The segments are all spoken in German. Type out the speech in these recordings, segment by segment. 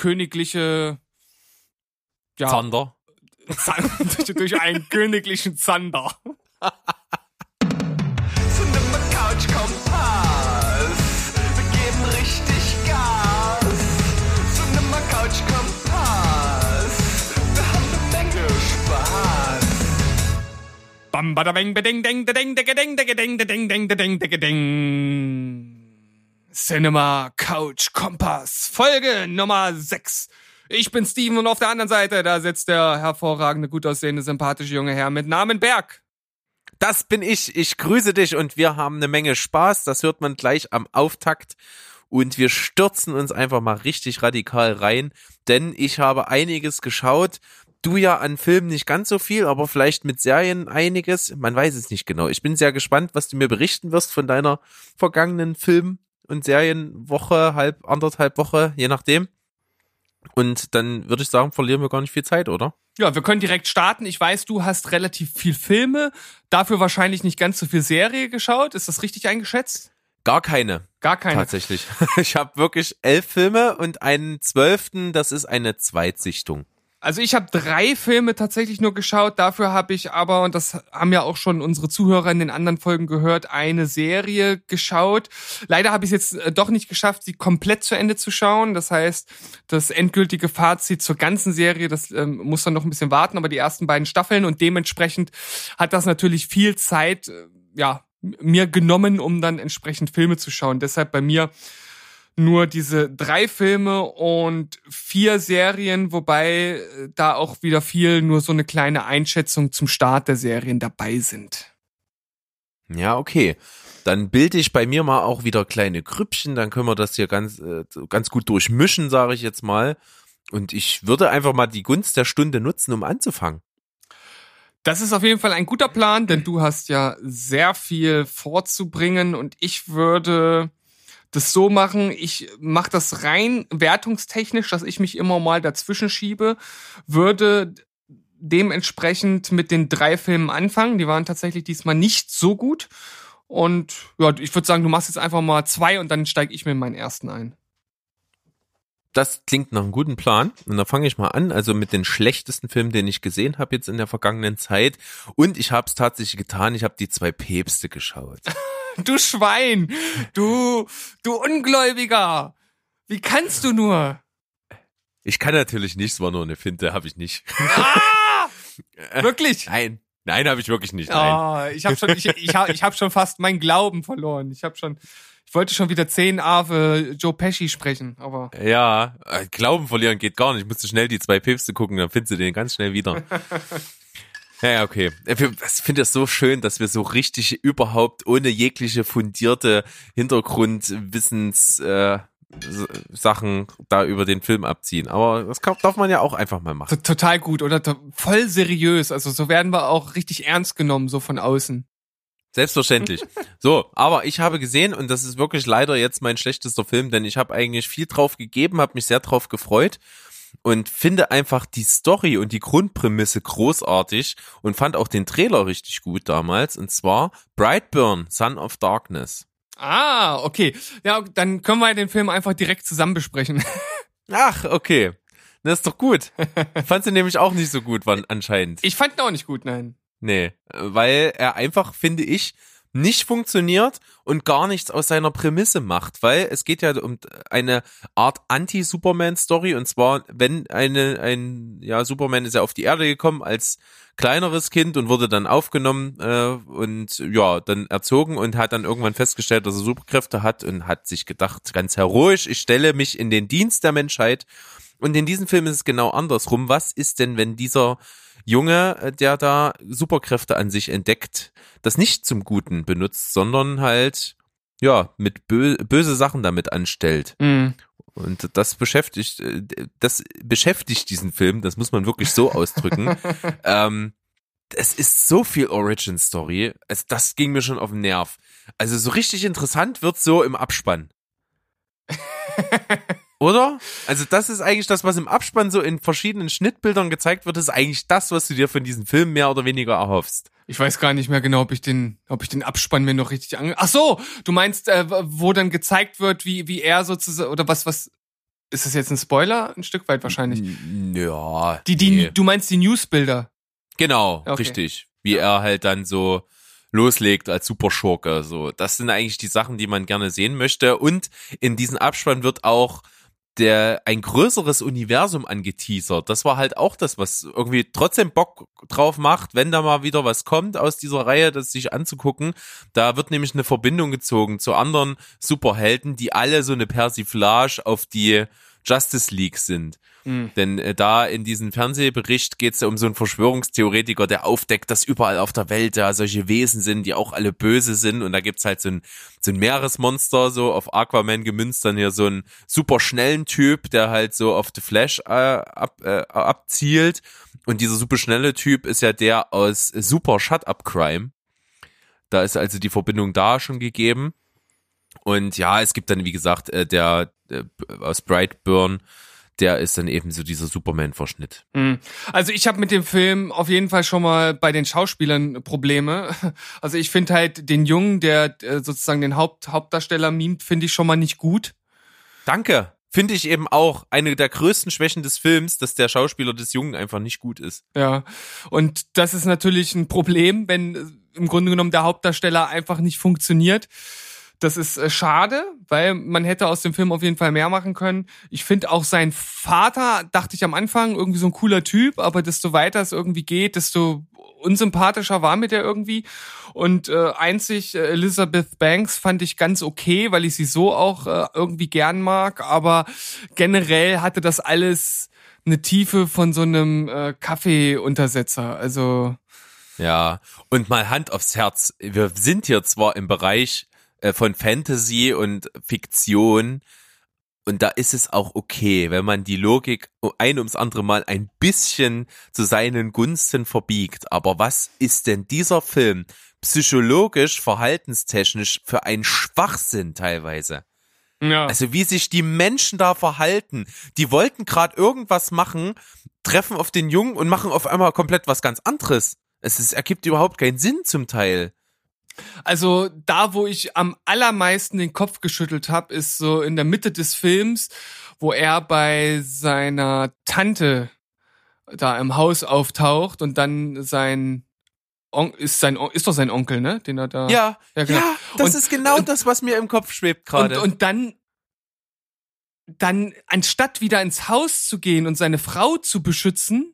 königliche ja, Zander. Zand- durch einen königlichen Zander. Cinema Couch Kompass. Wir geben richtig Gas. Cinema Couch Kompass. Wir haben eine Menge Spaß. Bam, bada, bang, beding, ding, ding, ding, ding, ding, ding, ding, ding, ding, ding, ding. Cinema Couch Kompass, Folge Nummer 6. Ich bin Steven und auf der anderen Seite, da sitzt der hervorragende, gut aussehende, sympathische junge Herr mit Namen Berg. Das bin ich. Ich grüße dich und wir haben eine Menge Spaß. Das hört man gleich am Auftakt. Und wir stürzen uns einfach mal richtig radikal rein, denn ich habe einiges geschaut. Du ja an Filmen nicht ganz so viel, aber vielleicht mit Serien einiges. Man weiß es nicht genau. Ich bin sehr gespannt, was du mir berichten wirst von deiner vergangenen Film- und Serienwoche, halb, anderthalb Woche, je nachdem. Und dann würde ich sagen, verlieren wir gar nicht viel Zeit, oder? Ja, wir können direkt starten. Ich weiß, du hast relativ viel Filme, dafür wahrscheinlich nicht ganz so viel Serie geschaut. Ist das richtig eingeschätzt? Gar keine. Gar keine. Tatsächlich. Ich habe wirklich elf Filme und einen zwölften, das ist eine Zweitsichtung. Also ich habe drei Filme tatsächlich nur geschaut. Dafür habe ich aber, und das haben ja auch schon unsere Zuhörer in den anderen Folgen gehört, eine Serie geschaut. Leider habe ich es jetzt äh, doch nicht geschafft, sie komplett zu Ende zu schauen. Das heißt, das endgültige Fazit zur ganzen Serie, das ähm, muss dann noch ein bisschen warten, aber die ersten beiden Staffeln und dementsprechend hat das natürlich viel Zeit, äh, ja, mir genommen, um dann entsprechend Filme zu schauen. Deshalb bei mir nur diese drei Filme und vier Serien, wobei äh, da auch wieder viel nur so eine kleine Einschätzung zum Start der Serien dabei sind. Ja, okay. Dann bilde ich bei mir mal auch wieder kleine Grüppchen, dann können wir das hier ganz, äh, ganz gut durchmischen, sage ich jetzt mal. Und ich würde einfach mal die Gunst der Stunde nutzen, um anzufangen. Das ist auf jeden Fall ein guter Plan, denn du hast ja sehr viel vorzubringen und ich würde das so machen, ich mache das rein wertungstechnisch, dass ich mich immer mal dazwischen schiebe, würde dementsprechend mit den drei Filmen anfangen. Die waren tatsächlich diesmal nicht so gut. Und ja, ich würde sagen, du machst jetzt einfach mal zwei und dann steige ich mir in meinen ersten ein. Das klingt nach einem guten Plan. Und da fange ich mal an. Also mit den schlechtesten Filmen, den ich gesehen habe jetzt in der vergangenen Zeit. Und ich habe es tatsächlich getan. Ich habe die zwei Päpste geschaut. Du Schwein! Du, du Ungläubiger! Wie kannst du nur? Ich kann natürlich nicht, es war nur eine Finte, habe ich nicht. Wirklich? Nein, nein, habe ich wirklich nicht. Nein. Ah, ich habe schon, ich, ich hab, ich hab schon fast meinen Glauben verloren. Ich habe schon, ich wollte schon wieder zehn Ave Joe Pesci sprechen, aber Ja, äh, Glauben verlieren geht gar nicht. Ich musste schnell die zwei Päpste gucken, dann findest du den ganz schnell wieder. Ja, ja, okay. Ich finde es so schön, dass wir so richtig überhaupt ohne jegliche fundierte Hintergrundwissens äh, Sachen da über den Film abziehen. Aber das kann, darf man ja auch einfach mal machen. total gut oder voll seriös. Also so werden wir auch richtig ernst genommen, so von außen. Selbstverständlich. So, aber ich habe gesehen, und das ist wirklich leider jetzt mein schlechtester Film, denn ich habe eigentlich viel drauf gegeben, habe mich sehr drauf gefreut und finde einfach die Story und die Grundprämisse großartig und fand auch den Trailer richtig gut damals. Und zwar Brightburn, Son of Darkness. Ah, okay. Ja, dann können wir den Film einfach direkt zusammen besprechen. Ach, okay. Das ist doch gut. Fand sie nämlich auch nicht so gut, wann anscheinend. Ich fand ihn auch nicht gut, nein. Nee, weil er einfach, finde ich, nicht funktioniert und gar nichts aus seiner Prämisse macht, weil es geht ja um eine Art Anti-Superman-Story. Und zwar, wenn eine, ein, ja, Superman ist ja auf die Erde gekommen als kleineres Kind und wurde dann aufgenommen äh, und ja, dann erzogen und hat dann irgendwann festgestellt, dass er Superkräfte hat und hat sich gedacht, ganz heroisch, ich stelle mich in den Dienst der Menschheit. Und in diesem Film ist es genau andersrum. Was ist denn, wenn dieser Junge, äh, der da Superkräfte an sich entdeckt, das nicht zum Guten benutzt, sondern halt, ja, mit bö böse Sachen damit anstellt. Mhm. Und das beschäftigt, äh, das beschäftigt diesen Film, das muss man wirklich so ausdrücken. ähm, es ist so viel Origin Story, es, das ging mir schon auf den Nerv. Also so richtig interessant wird so im Abspann. Oder? Also das ist eigentlich das, was im Abspann so in verschiedenen Schnittbildern gezeigt wird, ist eigentlich das, was du dir von diesem Film mehr oder weniger erhoffst. Ich weiß gar nicht mehr genau, ob ich den, ob ich den Abspann mir noch richtig ange. Ach so, du meinst, äh, wo dann gezeigt wird, wie wie er sozusagen oder was was Ist das jetzt ein Spoiler? Ein Stück weit wahrscheinlich. Ja. Die, die, nee. du meinst die Newsbilder. Genau, Okay. richtig. Wie er halt dann so loslegt als Superschurke. So, das sind eigentlich die Sachen, die man gerne sehen möchte. Und in diesem Abspann wird auch der ein größeres Universum angeteasert. Das war halt auch das, was irgendwie trotzdem Bock drauf macht, wenn da mal wieder was kommt aus dieser Reihe, das sich anzugucken. Da wird nämlich eine Verbindung gezogen zu anderen Superhelden, die alle so eine Persiflage auf die Justice League sind. Mhm. Denn äh, da in diesem Fernsehbericht geht es ja um so einen Verschwörungstheoretiker, der aufdeckt, dass überall auf der Welt da solche Wesen sind, die auch alle böse sind. Und da gibt's halt so ein, so ein Meeresmonster, so auf Aquaman gemünzt, dann hier so einen super schnellen Typ, der halt so auf The Flash äh, ab, äh, abzielt. Und dieser super schnelle Typ ist ja der aus Super Shut Up Crime. Da ist also die Verbindung da schon gegeben. Und ja, es gibt dann, wie gesagt, äh, der äh, aus Brightburn, der ist dann eben so dieser Superman-Verschnitt. Mhm. Also ich habe mit dem Film auf jeden Fall schon mal bei den Schauspielern Probleme. Also ich finde halt den Jungen, der äh, sozusagen den Haupt Hauptdarsteller mimt, finde ich schon mal nicht gut. Danke. Finde ich eben auch eine der größten Schwächen des Films, dass der Schauspieler des Jungen einfach nicht gut ist. Ja. Und das ist natürlich ein Problem, wenn äh, im Grunde genommen der Hauptdarsteller einfach nicht funktioniert. Das ist äh, schade, weil man hätte aus dem Film auf jeden Fall mehr machen können. Ich finde auch sein Vater, dachte ich am Anfang, irgendwie so ein cooler Typ, aber desto weiter es irgendwie geht, desto unsympathischer war mir der irgendwie. Und äh, einzig äh, Elizabeth Banks fand ich ganz okay, weil ich sie so auch äh, irgendwie gern mag. Aber generell hatte das alles eine Tiefe von so einem äh, Kaffeeuntersetzer. Also Ja. Und mal Hand aufs Herz. Wir sind hier zwar im Bereich äh, von Fantasy und Fiktion. Und da ist es auch okay, wenn man die Logik ein ums andere Mal ein bisschen zu seinen Gunsten verbiegt. Aber was ist denn dieser Film psychologisch, verhaltenstechnisch für ein Schwachsinn teilweise? ja. Also wie sich die Menschen da verhalten. Die wollten gerade irgendwas machen, treffen auf den Jungen und machen auf einmal komplett was ganz anderes. Es ist, ergibt überhaupt keinen Sinn zum Teil. Also da, wo ich am allermeisten den Kopf geschüttelt habe, ist so in der Mitte des Films, wo er bei seiner Tante da im Haus auftaucht und dann sein On ist sein On ist doch sein Onkel, ne? Den er da Ja, Ja, ja, genau. das Und- ist genau und- das, was mir im Kopf schwebt und, gerade. und dann dann anstatt wieder ins Haus zu gehen und seine Frau zu beschützen,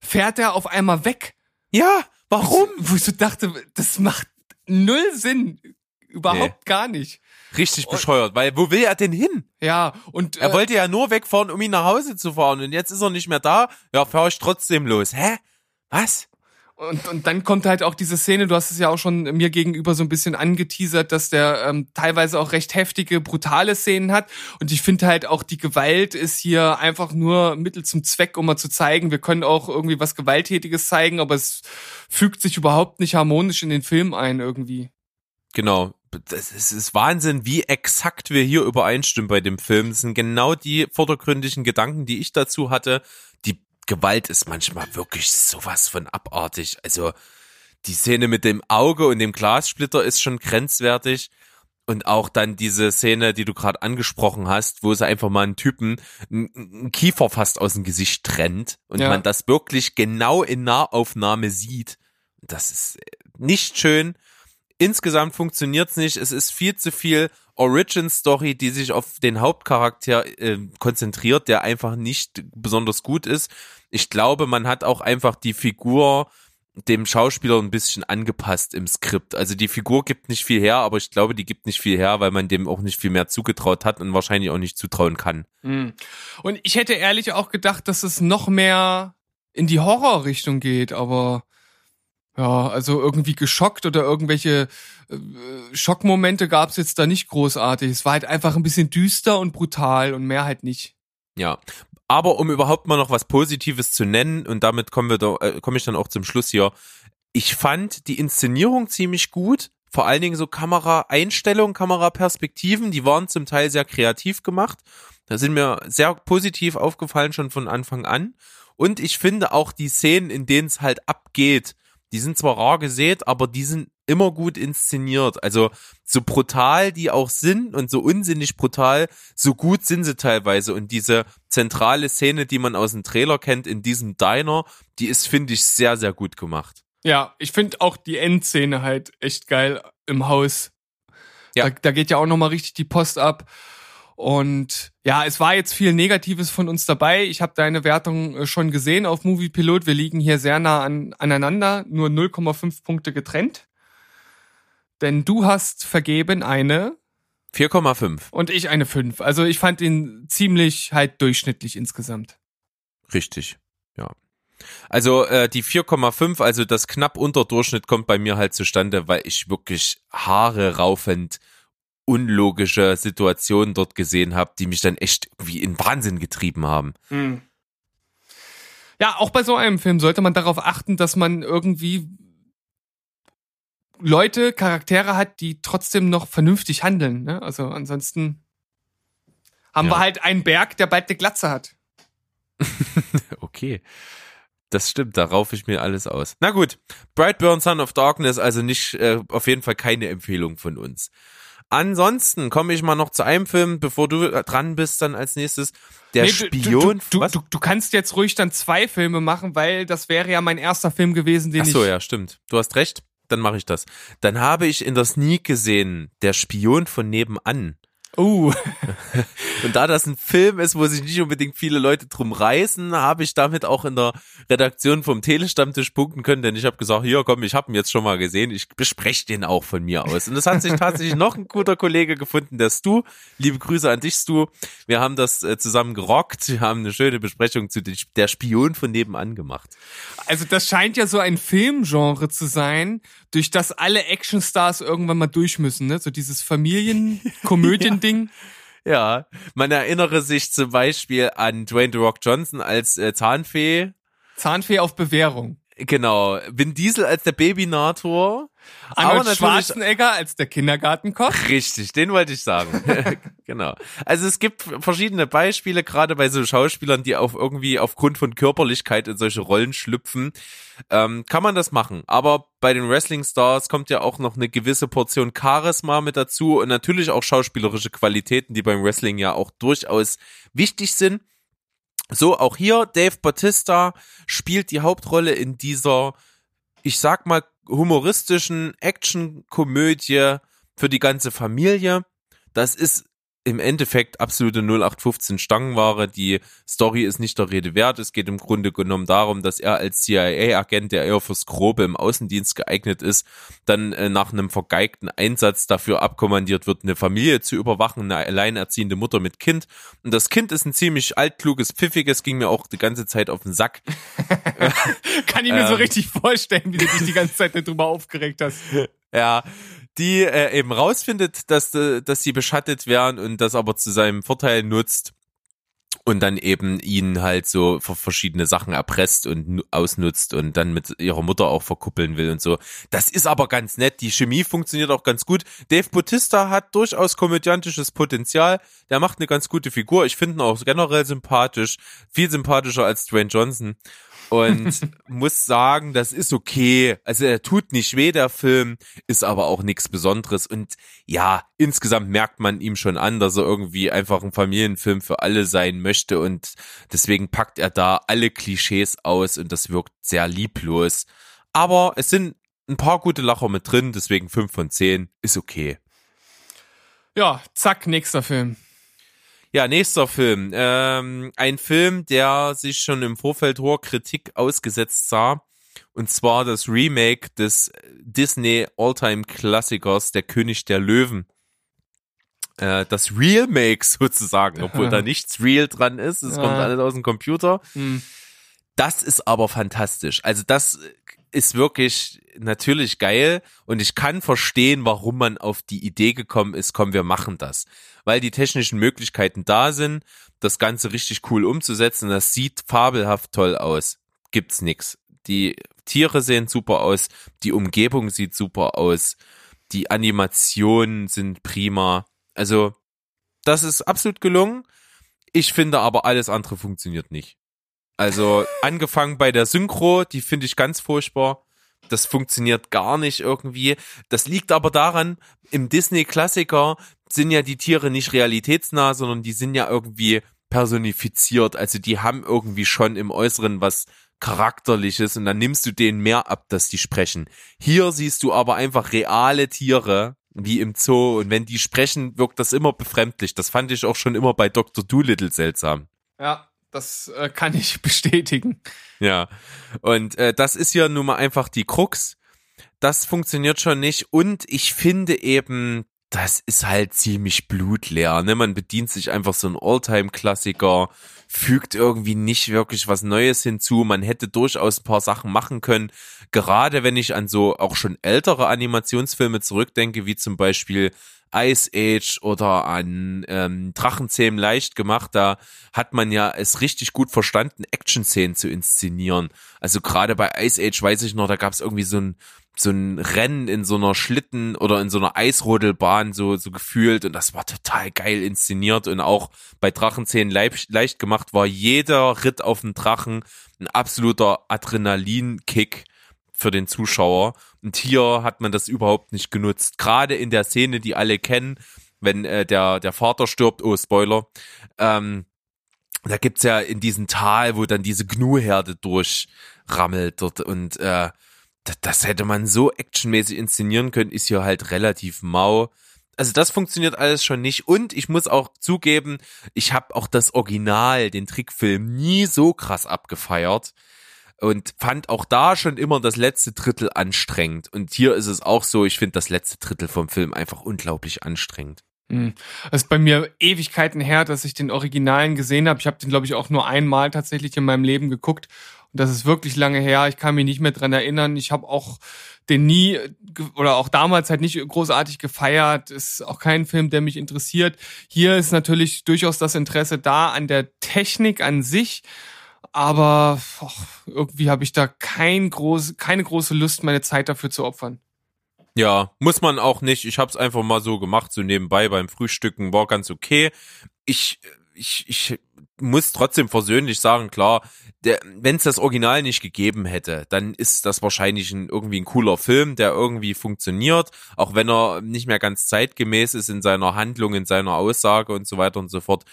fährt er auf einmal weg. Ja, warum? Wo ich so dachte, das macht null Sinn. Überhaupt gar nicht. Richtig bescheuert, weil wo will er denn hin? Ja, und Er äh, wollte ja nur wegfahren, um ihn nach Hause zu fahren und jetzt ist er nicht mehr da. Ja, fahre ich trotzdem los. Hä? Was? Und, und dann kommt halt auch diese Szene, du hast es ja auch schon mir gegenüber so ein bisschen angeteasert, dass der ähm, teilweise auch recht heftige, brutale Szenen hat. Und ich finde halt auch, die Gewalt ist hier einfach nur Mittel zum Zweck, um mal zu zeigen, wir können auch irgendwie was Gewalttätiges zeigen, aber es fügt sich überhaupt nicht harmonisch in den Film ein irgendwie. Genau. Das ist, ist Wahnsinn, wie exakt wir hier übereinstimmen bei dem Film. Das sind genau die vordergründigen Gedanken, die ich dazu hatte. Gewalt ist manchmal wirklich sowas von abartig. Also die Szene mit dem Auge und dem Glassplitter ist schon grenzwertig. Und auch dann diese Szene, die du gerade angesprochen hast, wo sie einfach mal einen Typen einen- Kiefer fast aus dem Gesicht trennt und Ja. man das wirklich genau in Nahaufnahme sieht. Das ist äh, nicht schön insgesamt funktioniert's nicht. Es ist viel zu viel Origin Story, die sich auf den Hauptcharakter äh, konzentriert, der einfach nicht besonders gut ist. Ich glaube, man hat auch einfach die Figur dem Schauspieler ein bisschen angepasst im Skript. Also die Figur gibt nicht viel her, aber ich glaube, die gibt nicht viel her, weil man dem auch nicht viel mehr zugetraut hat und wahrscheinlich auch nicht zutrauen kann. Mhm. Und ich hätte ehrlich auch gedacht, dass es noch mehr in die Horrorrichtung geht, aber ja, also irgendwie geschockt oder irgendwelche äh, Schockmomente gab es jetzt da nicht großartig. Es war halt einfach ein bisschen düster und brutal und mehr halt nicht. Ja. Aber um überhaupt mal noch was Positives zu nennen, und damit kommen wir da, äh, komme ich dann auch zum Schluss hier. Ich fand die Inszenierung ziemlich gut. Vor allen Dingen so Kameraeinstellungen, Kameraperspektiven, die waren zum Teil sehr kreativ gemacht. Da sind mir sehr positiv aufgefallen schon von Anfang an. Und ich finde auch die Szenen, in denen es halt abgeht, die sind zwar rar gesät, aber die sind immer gut inszeniert. Also so brutal die auch sind und so unsinnig brutal, so gut sind sie teilweise. Und diese zentrale Szene, die man aus dem Trailer kennt, in diesem Diner, die ist, finde ich, sehr, sehr gut gemacht. Ja, ich finde auch die Endszene halt echt geil im Haus. Ja. Da, da geht ja auch nochmal richtig die Post ab. Und ja, es war jetzt viel Negatives von uns dabei. Ich habe deine Wertung äh, schon gesehen auf Movie Pilot. Wir liegen hier sehr nah an, aneinander, nur 0,5 Punkte getrennt. Denn du hast vergeben eine 4,5. und ich eine 5. Also ich fand ihn ziemlich halt durchschnittlich insgesamt. Richtig, ja. Also äh, die 4,5, also das knapp unter Durchschnitt kommt bei mir halt zustande, weil ich wirklich Haare raufend unlogische Situationen dort gesehen habe, die mich dann echt wie in Wahnsinn getrieben haben. Ja, auch bei so einem Film sollte man darauf achten, dass man irgendwie Leute, Charaktere hat, die trotzdem noch vernünftig handeln. Ne? Also ansonsten haben Ja. wir halt einen Berg, der bald eine Glatze hat. Okay. Das stimmt, da raufe ich mir alles aus. Na gut, Brightburn Son of Darkness, also nicht, äh, auf jeden Fall keine Empfehlung von uns. Ansonsten komme ich mal noch zu einem Film, bevor du dran bist, dann als nächstes. Der Nee, Spion. Du, du, du, du kannst jetzt ruhig dann zwei Filme machen, weil das wäre ja mein erster Film gewesen, den Ach so, ich. ja, stimmt. Du hast recht. Dann mache ich das. Dann habe ich in der Sneak gesehen, der Spion von nebenan. Uh, Und da das ein Film ist, wo sich nicht unbedingt viele Leute drum reißen, habe ich damit auch in der Redaktion vom Telestammtisch punkten können, denn ich habe gesagt, hier komm, ich habe ihn jetzt schon mal gesehen, ich bespreche den auch von mir aus. Und es hat sich tatsächlich noch ein guter Kollege gefunden, der Stu. Liebe Grüße an dich, Stu. Wir haben das äh, zusammen gerockt, wir haben eine schöne Besprechung zu der Spion von nebenan gemacht. also das scheint ja so ein Filmgenre zu sein, durch das alle Actionstars irgendwann mal durch müssen, ne? So dieses Familienkomödien-Ding. Ja, man erinnere sich zum Beispiel an Dwayne The Rock Johnson als äh, Zahnfee. Zahnfee auf Bewährung. Genau, Vin Diesel als der Babynator. Arnold natürlich- Schwarzenegger als der Kindergartenkoch. Richtig, den wollte ich sagen. genau. Also es gibt verschiedene Beispiele, gerade bei so Schauspielern, die auf irgendwie aufgrund von Körperlichkeit in solche Rollen schlüpfen, ähm, kann man das machen. Aber bei den Wrestling Stars kommt ja auch noch eine gewisse Portion Charisma mit dazu und natürlich auch schauspielerische Qualitäten, die beim Wrestling ja auch durchaus wichtig sind. So, auch hier, Dave Bautista spielt die Hauptrolle in dieser, ich sag mal, humoristischen Action-Komödie für die ganze Familie. Das ist im Endeffekt absolute 0815 Stangenware. Die Story ist nicht der Rede wert. Es geht im Grunde genommen darum, dass er als CIA-Agent, der eher fürs Grobe im Außendienst geeignet ist, dann äh, nach einem vergeigten Einsatz dafür abkommandiert wird, eine Familie zu überwachen, eine alleinerziehende Mutter mit Kind. Und das Kind ist ein ziemlich altkluges, pfiffiges, ging mir auch die ganze Zeit auf den Sack. Kann ich mir so Ähm. richtig vorstellen, wie du dich die ganze Zeit darüber aufgeregt hast. Ja, die äh, eben rausfindet, dass, äh, dass sie beschattet werden und das aber zu seinem Vorteil nutzt und dann eben ihn halt so verschiedene Sachen erpresst und nu- ausnutzt und dann mit ihrer Mutter auch verkuppeln will und so. Das ist aber ganz nett. Die Chemie funktioniert auch ganz gut. Dave Bautista hat durchaus komödiantisches Potenzial. Der macht eine ganz gute Figur. Ich finde ihn auch generell sympathisch. Viel sympathischer als Dwayne Johnson. Und muss sagen, das ist okay. Also er tut nicht weh, der Film, ist aber auch nichts Besonderes. Und ja, insgesamt merkt man ihm schon an, dass er irgendwie einfach ein Familienfilm für alle sein möchte. Und deswegen packt er da alle Klischees aus und das wirkt sehr lieblos. Aber es sind ein paar gute Lacher mit drin, deswegen 5 von 10 ist okay. Ja, zack, nächster Film. Ja, nächster Film. Ähm, ein Film, der sich schon im Vorfeld hoher Kritik ausgesetzt sah. Und zwar das Remake des Disney Alltime-Klassikers Der König der Löwen. Äh, das Real-Make sozusagen, obwohl da nichts real dran ist. Es kommt alles aus dem Computer. Hm. Das ist aber fantastisch. Also das ist wirklich natürlich geil und ich kann verstehen, warum man auf die Idee gekommen ist, komm, wir machen das. Weil die technischen Möglichkeiten da sind, das Ganze richtig cool umzusetzen. Das sieht fabelhaft toll aus. Gibt's nix. Die Tiere sehen super aus, die Umgebung sieht super aus, die Animationen sind prima. Also, das ist absolut gelungen. Ich finde aber alles andere funktioniert nicht. Also angefangen bei der Synchro, die finde ich ganz furchtbar. Das funktioniert gar nicht irgendwie. Das liegt aber daran, im Disney-Klassiker sind ja die Tiere nicht realitätsnah, sondern die sind ja irgendwie personifiziert. Also die haben irgendwie schon im Äußeren was Charakterliches und dann nimmst du denen mehr ab, dass die sprechen. Hier siehst du aber einfach reale Tiere, wie im Zoo und wenn die sprechen, wirkt das immer befremdlich. Das fand ich auch schon immer bei Dr. Doolittle seltsam. Ja, das äh, kann ich bestätigen. Ja, und äh, das ist ja nun mal einfach die Krux. Das funktioniert schon nicht und ich finde eben, das ist halt ziemlich blutleer. Ne? Man bedient sich einfach so ein Alltime-Klassiker, fügt irgendwie nicht wirklich was Neues hinzu. Man hätte durchaus ein paar Sachen machen können. Gerade wenn ich an so auch schon ältere Animationsfilme zurückdenke, wie zum Beispiel Ice Age oder an ähm, Drachenzähmen leicht gemacht, da hat man ja es richtig gut verstanden, Action-Szenen zu inszenieren. Also gerade bei Ice Age weiß ich noch, da gab es irgendwie so ein so ein Rennen in so einer Schlitten oder in so einer Eisrodelbahn so, so gefühlt und das war total geil inszeniert und auch bei Drachenzähnen leicht, leicht gemacht war jeder Ritt auf dem Drachen ein absoluter Adrenalinkick für den Zuschauer und hier hat man das überhaupt nicht genutzt. Gerade in der Szene, die alle kennen, wenn äh, der, der Vater stirbt, oh Spoiler, ähm, da gibt's ja in diesem Tal, wo dann diese Gnu-Herde durchrammelt dort und äh, das hätte man so actionmäßig inszenieren können, ist hier halt relativ mau. Also das funktioniert alles schon nicht. Und ich muss auch zugeben, ich habe auch das Original, den Trickfilm, nie so krass abgefeiert. Und fand auch da schon immer das letzte Drittel anstrengend. Und hier ist es auch so, ich finde das letzte Drittel vom Film einfach unglaublich anstrengend. Hm. Es ist bei mir Ewigkeiten her, dass ich den Originalen gesehen habe. Ich habe den, glaube ich, auch nur einmal tatsächlich in meinem Leben geguckt. Und das ist wirklich lange her. Ich kann mich nicht mehr dran erinnern. Ich habe auch den nie oder auch damals halt nicht großartig gefeiert. Ist auch kein Film, der mich interessiert. Hier ist natürlich durchaus das Interesse da an der Technik an sich. Aber och, irgendwie habe ich da kein groß, keine große Lust, meine Zeit dafür zu opfern. Ja, muss man auch nicht. Ich habe es einfach mal so gemacht, so nebenbei beim Frühstücken, war ganz okay. Ich, ich, ich muss trotzdem versöhnlich sagen, klar, wenn es das Original nicht gegeben hätte, dann ist das wahrscheinlich ein, irgendwie ein cooler Film, der irgendwie funktioniert, auch wenn er nicht mehr ganz zeitgemäß ist in seiner Handlung, in seiner Aussage und so weiter und so fort.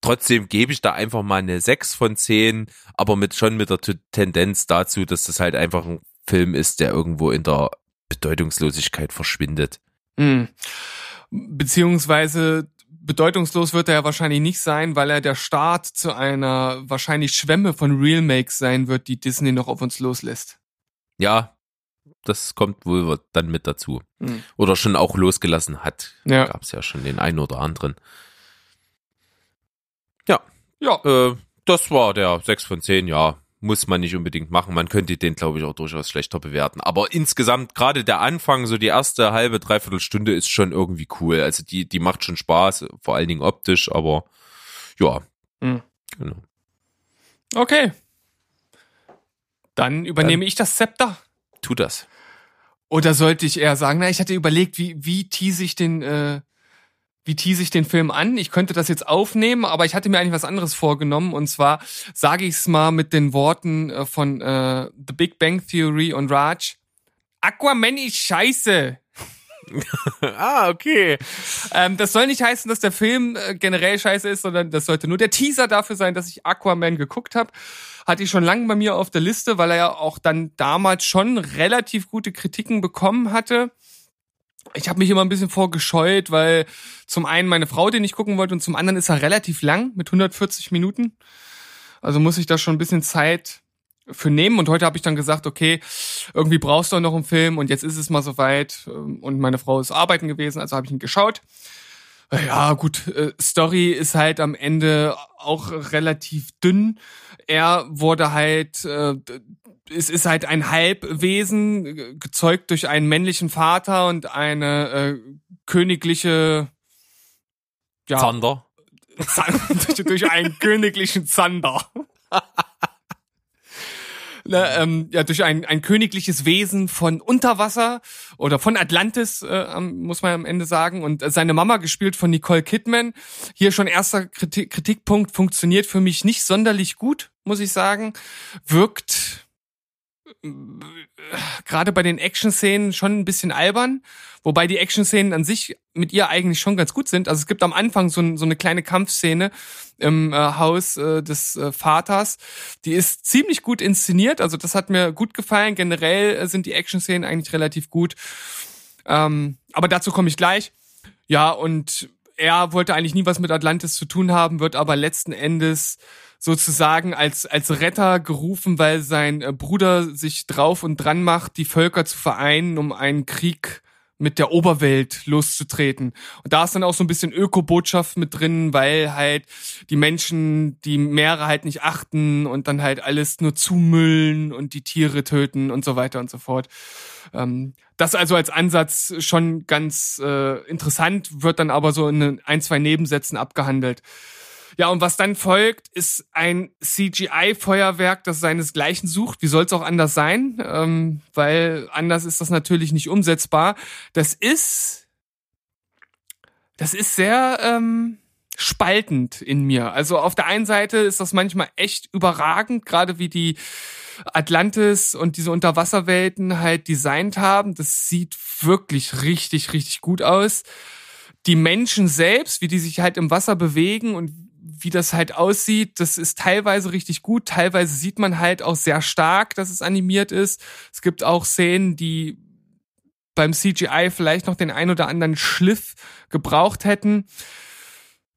Trotzdem gebe ich da einfach mal eine 6 von 10, aber mit schon mit der Tendenz dazu, dass das halt einfach ein Film ist, der irgendwo in der Bedeutungslosigkeit verschwindet. Mhm. Beziehungsweise bedeutungslos wird er ja wahrscheinlich nicht sein, weil er der Start zu einer wahrscheinlich Schwemme von Real Makes sein wird, die Disney noch auf uns loslässt. Ja, das kommt wohl dann mit dazu. Hm. Oder schon auch losgelassen hat. Ja. Gab es ja schon den einen oder anderen. Ja. Äh, das war der 6 von 10, ja muss man nicht unbedingt machen. Man könnte den, glaube ich, auch durchaus schlechter bewerten. Aber insgesamt, gerade der Anfang, so die erste halbe, dreiviertel Stunde ist schon irgendwie cool. Also die, die macht schon Spaß, vor allen Dingen optisch, aber ja. Mhm. Genau. Okay. Dann übernehme ich das Zepter. Tu das. Oder sollte ich eher sagen, na, ich hatte überlegt, wie, wie tease ich den, äh, wie tease ich den Film an? Ich könnte das jetzt aufnehmen, aber ich hatte mir eigentlich was anderes vorgenommen. Und zwar sage ich es mal mit den Worten äh, von äh, The Big Bang Theory und Raj. Aquaman ist scheiße. ah, okay. Ähm, das soll nicht heißen, dass der Film äh, generell scheiße ist, sondern das sollte nur der Teaser dafür sein, dass ich Aquaman geguckt habe. Hatte ich schon lange bei mir auf der Liste, weil er ja auch dann damals schon relativ gute Kritiken bekommen hatte ich habe mich immer ein bisschen vorgescheut, weil zum einen meine Frau den nicht gucken wollte und zum anderen ist er relativ lang mit 140 Minuten. Also muss ich da schon ein bisschen Zeit für nehmen. Und heute habe ich dann gesagt, okay, irgendwie brauchst du noch einen Film und jetzt ist es mal soweit. Und meine Frau ist arbeiten gewesen, also habe ich ihn geschaut. Ja, gut, äh, Story ist halt am Ende auch relativ dünn. Er wurde halt äh, es ist halt ein Halbwesen, gezeugt durch einen männlichen Vater und eine äh, königliche ja, Zander. durch, durch einen königlichen Zander. Na, ähm, ja, durch ein, ein königliches Wesen von Unterwasser oder von Atlantis, äh, muss man am Ende sagen. Und seine Mama, gespielt von Nicole Kidman. Hier schon erster Kritik, Kritikpunkt, funktioniert für mich nicht sonderlich gut, muss ich sagen. Wirkt gerade bei den Action-Szenen schon ein bisschen albern, wobei die Action-Szenen an sich mit ihr eigentlich schon ganz gut sind. Also es gibt am Anfang so, ein, so eine kleine Kampfszene im äh, Haus äh, des äh, Vaters, die ist ziemlich gut inszeniert, also das hat mir gut gefallen. Generell äh, sind die Action-Szenen eigentlich relativ gut, ähm, aber dazu komme ich gleich. Ja, und er wollte eigentlich nie was mit Atlantis zu tun haben, wird aber letzten Endes sozusagen als, als Retter gerufen, weil sein äh, Bruder sich drauf und dran macht, die Völker zu vereinen, um einen Krieg mit der Oberwelt loszutreten. Und da ist dann auch so ein bisschen Ökobotschaft mit drin, weil halt die Menschen die Meere halt nicht achten und dann halt alles nur zumüllen und die Tiere töten und so weiter und so fort. Ähm, das also als Ansatz schon ganz äh, interessant, wird dann aber so in ein, zwei Nebensätzen abgehandelt. Ja, und was dann folgt, ist ein CGI-Feuerwerk, das seinesgleichen sucht. Wie soll es auch anders sein? Ähm, weil anders ist das natürlich nicht umsetzbar. Das ist, das ist sehr ähm, spaltend in mir. Also auf der einen Seite ist das manchmal echt überragend, gerade wie die Atlantis und diese Unterwasserwelten halt designt haben. Das sieht wirklich richtig, richtig gut aus. Die Menschen selbst, wie die sich halt im Wasser bewegen und wie das halt aussieht, das ist teilweise richtig gut, teilweise sieht man halt auch sehr stark, dass es animiert ist. Es gibt auch Szenen, die beim CGI vielleicht noch den ein oder anderen Schliff gebraucht hätten.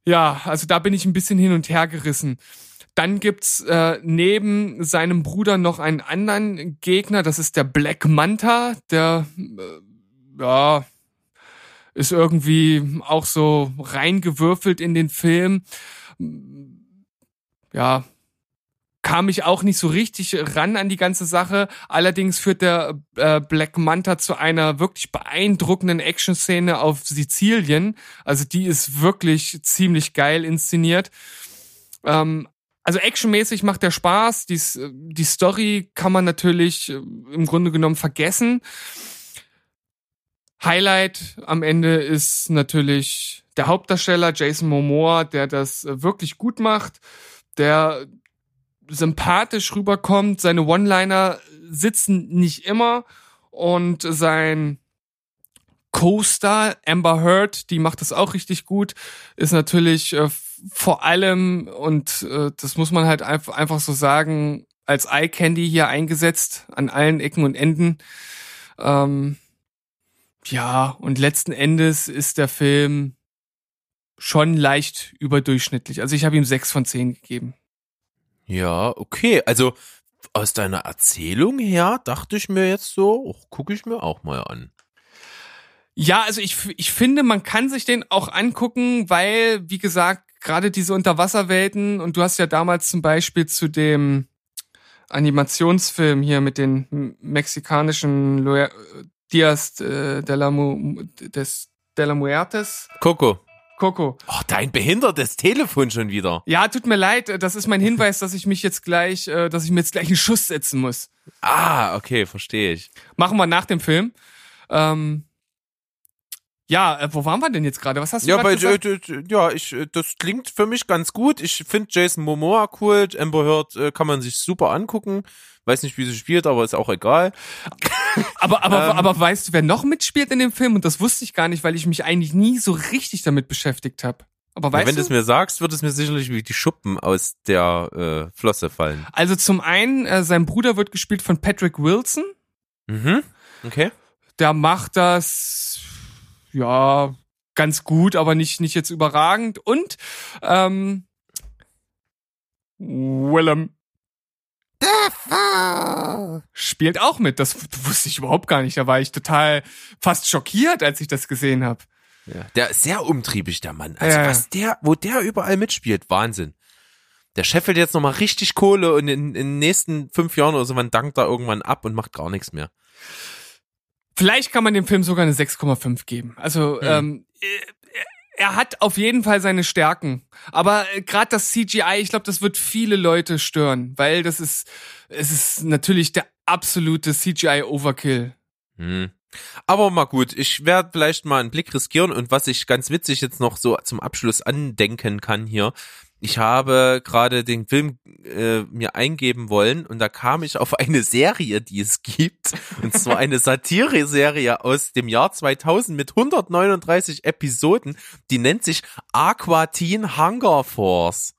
Ja, also da bin ich ein bisschen hin und her gerissen. Dann gibt's äh, neben seinem Bruder noch einen anderen Gegner, das ist der Black Manta, der äh, ja ist irgendwie auch so reingewürfelt in den Film ja, kam ich auch nicht so richtig ran an die ganze Sache. Allerdings führt der äh, Black Manta zu einer wirklich beeindruckenden Action-Szene auf Sizilien. Also die ist wirklich ziemlich geil inszeniert. Ähm, also actionmäßig macht der Spaß. Die, die Story kann man natürlich äh, im Grunde genommen vergessen. Highlight am Ende ist natürlich der Hauptdarsteller Jason Momoa, der das äh, wirklich gut macht, der sympathisch rüberkommt. Seine One-Liner sitzen nicht immer und sein Co-Star Amber Heard, die macht das auch richtig gut, ist natürlich äh, vor allem und äh, das muss man halt einfach, einfach so sagen, als Eye Candy hier eingesetzt an allen Ecken und Enden. Ähm, ja, und letzten Endes ist der Film schon leicht überdurchschnittlich. Also ich habe ihm sechs von zehn gegeben. Ja, okay. Also aus deiner Erzählung her dachte ich mir jetzt so, oh, gucke ich mir auch mal an. Ja, also ich, ich finde, man kann sich den auch angucken, weil, wie gesagt, gerade diese Unterwasserwelten und du hast ja damals zum Beispiel zu dem Animationsfilm hier mit den mexikanischen Dias äh, de la, Mu des, de la Muertes. Coco. Coco. Oh, dein behindertes Telefon schon wieder. Ja, tut mir leid. Das ist mein Hinweis, dass ich mich jetzt gleich, äh, dass ich mir jetzt gleich einen Schuss setzen muss. Ah, okay, verstehe ich. Machen wir nach dem Film. Ähm, ja, äh, wo waren wir denn jetzt gerade? Was hast du ja, bei, gesagt? äh, ja, ich, äh, das klingt für mich ganz gut. Ich finde Jason Momoa cool. Amber Heard äh, kann man sich super angucken. Weiß nicht, wie sie spielt, aber ist auch egal. Aber, aber, Ähm. aber weißt du, wer noch mitspielt in dem Film? Und das wusste ich gar nicht, weil ich mich eigentlich nie so richtig damit beschäftigt habe. Aber Ja, weißt wenn du du? es mir sagst, wird es mir sicherlich wie die Schuppen aus der äh, Flosse fallen. also zum einen, äh, sein Bruder wird gespielt von Patrick Wilson. Mhm. Okay. Der macht das, ja, ganz gut, aber nicht, nicht jetzt überragend. Und, ähm, Willem spielt auch mit. Das wusste ich überhaupt gar nicht. Da war ich total fast schockiert, als ich das gesehen habe. Ja. Der ist sehr umtriebig, der Mann. Also Ja, ja. was der, wo der überall mitspielt, Wahnsinn. Der scheffelt jetzt nochmal richtig Kohle und in, in den nächsten fünf Jahren oder so, man dankt da irgendwann ab und macht gar nichts mehr. Vielleicht kann man dem Film sogar eine 6,5 geben. Also ähm, äh, er hat auf jeden Fall seine Stärken. Aber äh, gerade das CGI, ich glaube, das wird viele Leute stören, weil das ist, es ist natürlich der absolute CGI-Overkill. Hm. Aber mal gut, ich werde vielleicht mal einen Blick riskieren und was ich ganz witzig jetzt noch so zum Abschluss andenken kann hier. Ich habe gerade den Film äh, mir eingeben wollen und da kam ich auf eine Serie, die es gibt. Und zwar eine Satire-Serie aus dem Jahr 2000 mit 139 Episoden. Die nennt sich Aqua Teen Hunger Force.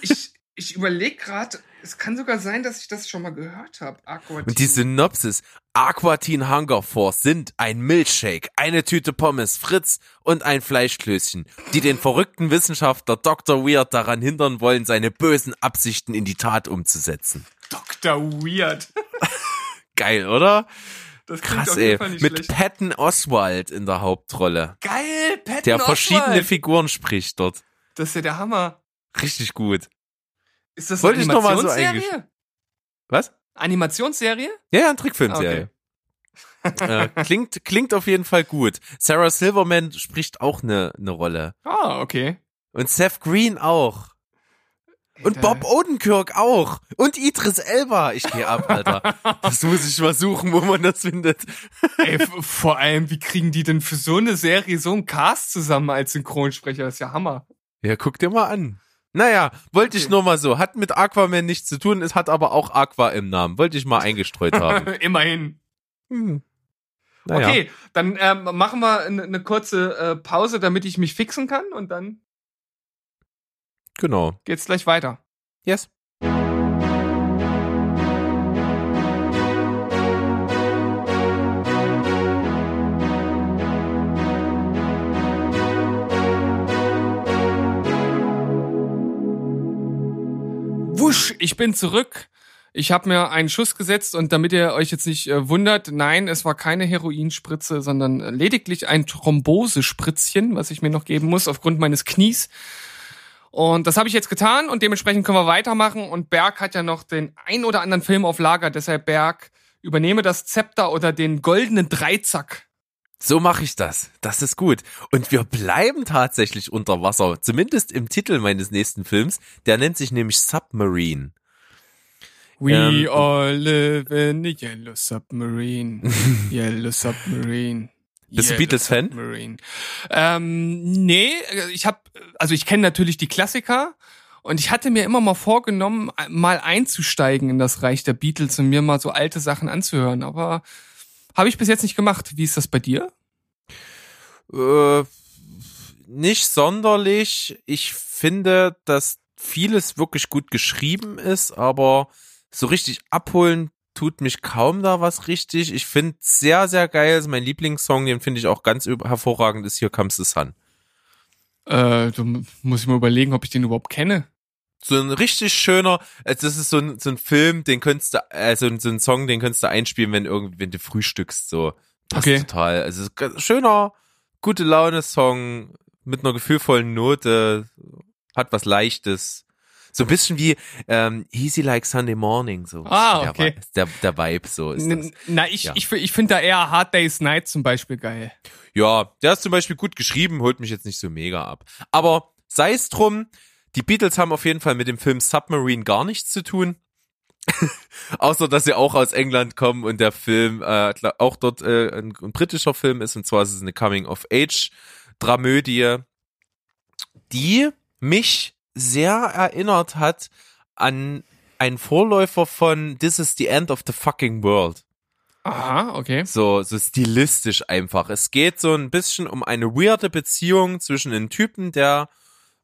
Ich, ich überlege gerade, es kann sogar sein, dass ich das schon mal gehört habe. Und die Synopsis. Aqua Teen Hunger Force sind ein Milchshake, eine Tüte Pommes, Fritz und ein Fleischklößchen, die den verrückten Wissenschaftler Dr. Weird daran hindern wollen, seine bösen Absichten in die Tat umzusetzen. Dr. Weird. Geil, oder? Krass, auf jeden ey. Fall nicht Mit schlecht. Patton Oswald in der Hauptrolle. Geil, Patton Der verschiedene Oswalt. Figuren spricht dort. Das ist ja der Hammer. Richtig gut. Ist das Wollte eine ich noch mal so Animationsserie? Was? Animationsserie? Ja, ja, ein Trickfilmserie. äh, klingt, klingt auf jeden Fall gut. Sarah Silverman spricht auch eine ne Rolle. Ah, okay. Und Seth Green auch. Und. Bob Odenkirk auch. Und Idris Elba. Ich gehe ab, Alter. Das muss ich mal suchen, wo man das findet. Ey, vor allem, wie kriegen die denn für so eine Serie so einen Cast zusammen als Synchronsprecher? Das ist ja Hammer. Ja, guck dir mal an. Naja, wollte ich Okay. nur mal so. Hat mit Aquaman nichts zu tun, es hat aber auch Aqua im Namen. Wollte ich mal eingestreut haben. Immerhin. Hm. Naja. Okay, dann ähm, machen wir eine, eine kurze äh, Pause, damit ich mich fixen kann und dann Genau. geht's gleich weiter. Yes. Ich bin zurück. Ich habe mir einen Schuss gesetzt und damit ihr euch jetzt nicht äh, wundert, nein, es war keine Heroinspritze, sondern lediglich ein Thrombosespritzchen, was ich mir noch geben muss aufgrund meines Knies. Und das habe ich jetzt getan und dementsprechend können wir weitermachen. Und Berg hat ja noch den ein oder anderen Film auf Lager, deshalb Berg übernehme das Zepter oder den goldenen Dreizack. So mache ich das. Das ist gut. Und wir bleiben tatsächlich unter Wasser. Zumindest im Titel meines nächsten Films. Der nennt sich nämlich Submarine. We Ähm, all live in a yellow submarine. yellow submarine. Bist du Beatles-Fan? Submarine. Ähm, nee, ich habe, also ich kenne natürlich die Klassiker und ich hatte mir immer mal vorgenommen, mal einzusteigen in das Reich der Beatles und mir mal so alte Sachen anzuhören, aber habe ich bis jetzt nicht gemacht. Wie ist das bei dir? Äh, nicht sonderlich. Ich finde, dass vieles wirklich gut geschrieben ist, aber so richtig abholen tut mich kaum da was richtig. Ich finde sehr, sehr geil. Also mein Lieblingssong, den finde ich auch ganz hervorragend, ist Here Comes the Sun. Äh, da mu- muss ich mal überlegen, ob ich den überhaupt kenne. So ein richtig schöner, also das ist so ein, so ein Film, den könntest du, also so ein Song, den könntest du einspielen, wenn irgendwie, wenn du frühstückst, so. Passt Okay. total. Also schöner, gute Laune Song mit einer gefühlvollen Note, hat was Leichtes. So ein bisschen wie ähm, Easy Like Sunday Morning, so. Ah, Der okay. Vi- Der, der Vibe, so ist das. Na, ich, Ja. ich, ich finde da eher Hard Day's Night zum Beispiel geil. Ja, der ist zum Beispiel gut geschrieben, holt mich jetzt nicht so mega ab. Aber sei es drum, die Beatles haben auf jeden Fall mit dem Film Submarine gar nichts zu tun. Außer, dass sie auch aus England kommen und der Film äh, auch dort äh, ein, ein britischer Film ist. Und zwar ist es eine Coming-of-Age-Dramödie, die mich sehr erinnert hat an einen Vorläufer von This is the End of the Fucking World. Aha, okay. So, so stilistisch einfach. Es geht so ein bisschen um eine weirde Beziehung zwischen einem Typen, der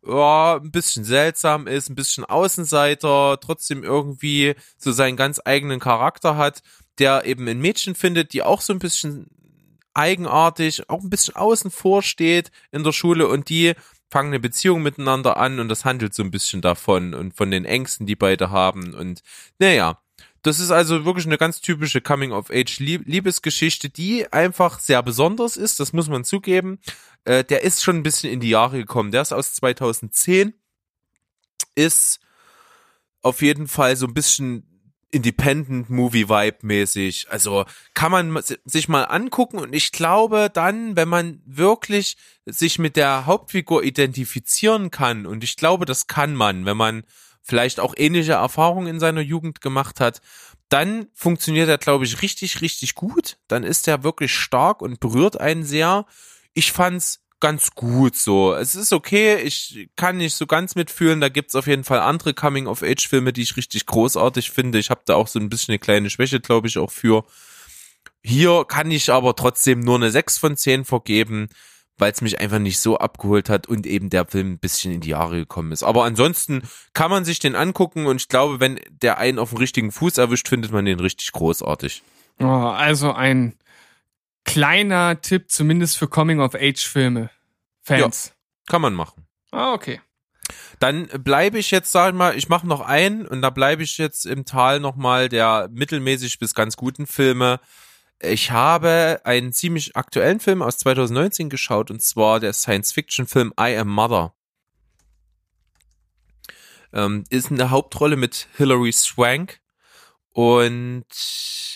ja, ein bisschen seltsam ist, ein bisschen Außenseiter, trotzdem irgendwie so seinen ganz eigenen Charakter hat, der eben ein Mädchen findet, die auch so ein bisschen eigenartig, auch ein bisschen außen vor steht in der Schule und die fangen eine Beziehung miteinander an und das handelt so ein bisschen davon und von den Ängsten, die beide haben und naja, das ist also wirklich eine ganz typische Coming-of-Age-Liebesgeschichte, die einfach sehr besonders ist, das muss man zugeben. Äh, der ist schon ein bisschen in die Jahre gekommen. Der ist aus 2010, ist auf jeden Fall so ein bisschen Independent-Movie-Vibe-mäßig. Also kann man si- sich mal angucken und ich glaube dann, wenn man wirklich sich mit der Hauptfigur identifizieren kann und ich glaube, das kann man, wenn man vielleicht auch ähnliche Erfahrungen in seiner Jugend gemacht hat, dann funktioniert er, glaube ich, richtig, richtig gut. Dann ist er wirklich stark und berührt einen sehr. Ich fand's ganz gut so. Es ist okay, ich kann nicht so ganz mitfühlen. Da gibt's auf jeden Fall andere Coming-of-Age-Filme, die ich richtig großartig finde. Ich habe da auch so ein bisschen eine kleine Schwäche, glaube ich, auch für. Hier kann ich aber trotzdem nur eine 6 von 10 vergeben, weil es mich einfach nicht so abgeholt hat und eben der Film ein bisschen in die Jahre gekommen ist. Aber ansonsten kann man sich den angucken und ich glaube, wenn der einen auf dem richtigen Fuß erwischt, findet man den richtig großartig. Oh, also ein kleiner Tipp, zumindest für Coming-of-Age-Filme. Fans. Kann man machen. Ah, okay. Dann bleibe ich jetzt, sag ich mal, ich mache noch einen und da bleibe ich jetzt im Tal nochmal der mittelmäßig bis ganz guten Filme. Ich habe einen ziemlich aktuellen Film aus 2019 geschaut und zwar der Science-Fiction-Film I Am Mother. Ähm, ist in der Hauptrolle mit Hilary Swank und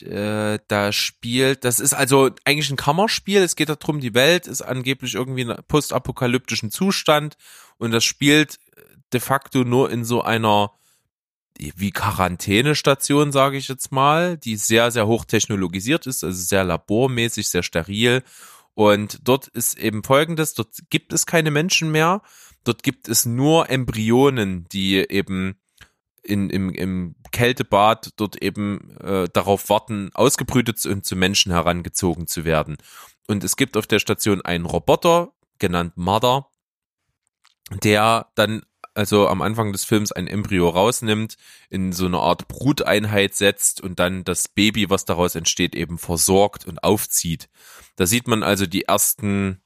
äh, da spielt, das ist also eigentlich ein Kammerspiel. Es geht darum, die Welt ist angeblich irgendwie in einem postapokalyptischen Zustand und das spielt de facto nur in so einer wie Quarantänestation, sage ich jetzt mal, die sehr, sehr hoch technologisiert ist, also sehr labormäßig, sehr steril. Und dort ist eben folgendes, dort gibt es keine Menschen mehr, dort gibt es nur Embryonen, die eben in, im, im Kältebad dort eben äh, darauf warten, ausgebrütet und zu Menschen herangezogen zu werden. Und es gibt auf der Station einen Roboter, genannt Mother, der dann also am Anfang des Films ein Embryo rausnimmt, in so eine Art Bruteinheit setzt und dann das Baby, was daraus entsteht, eben versorgt und aufzieht. Da sieht man also die ersten,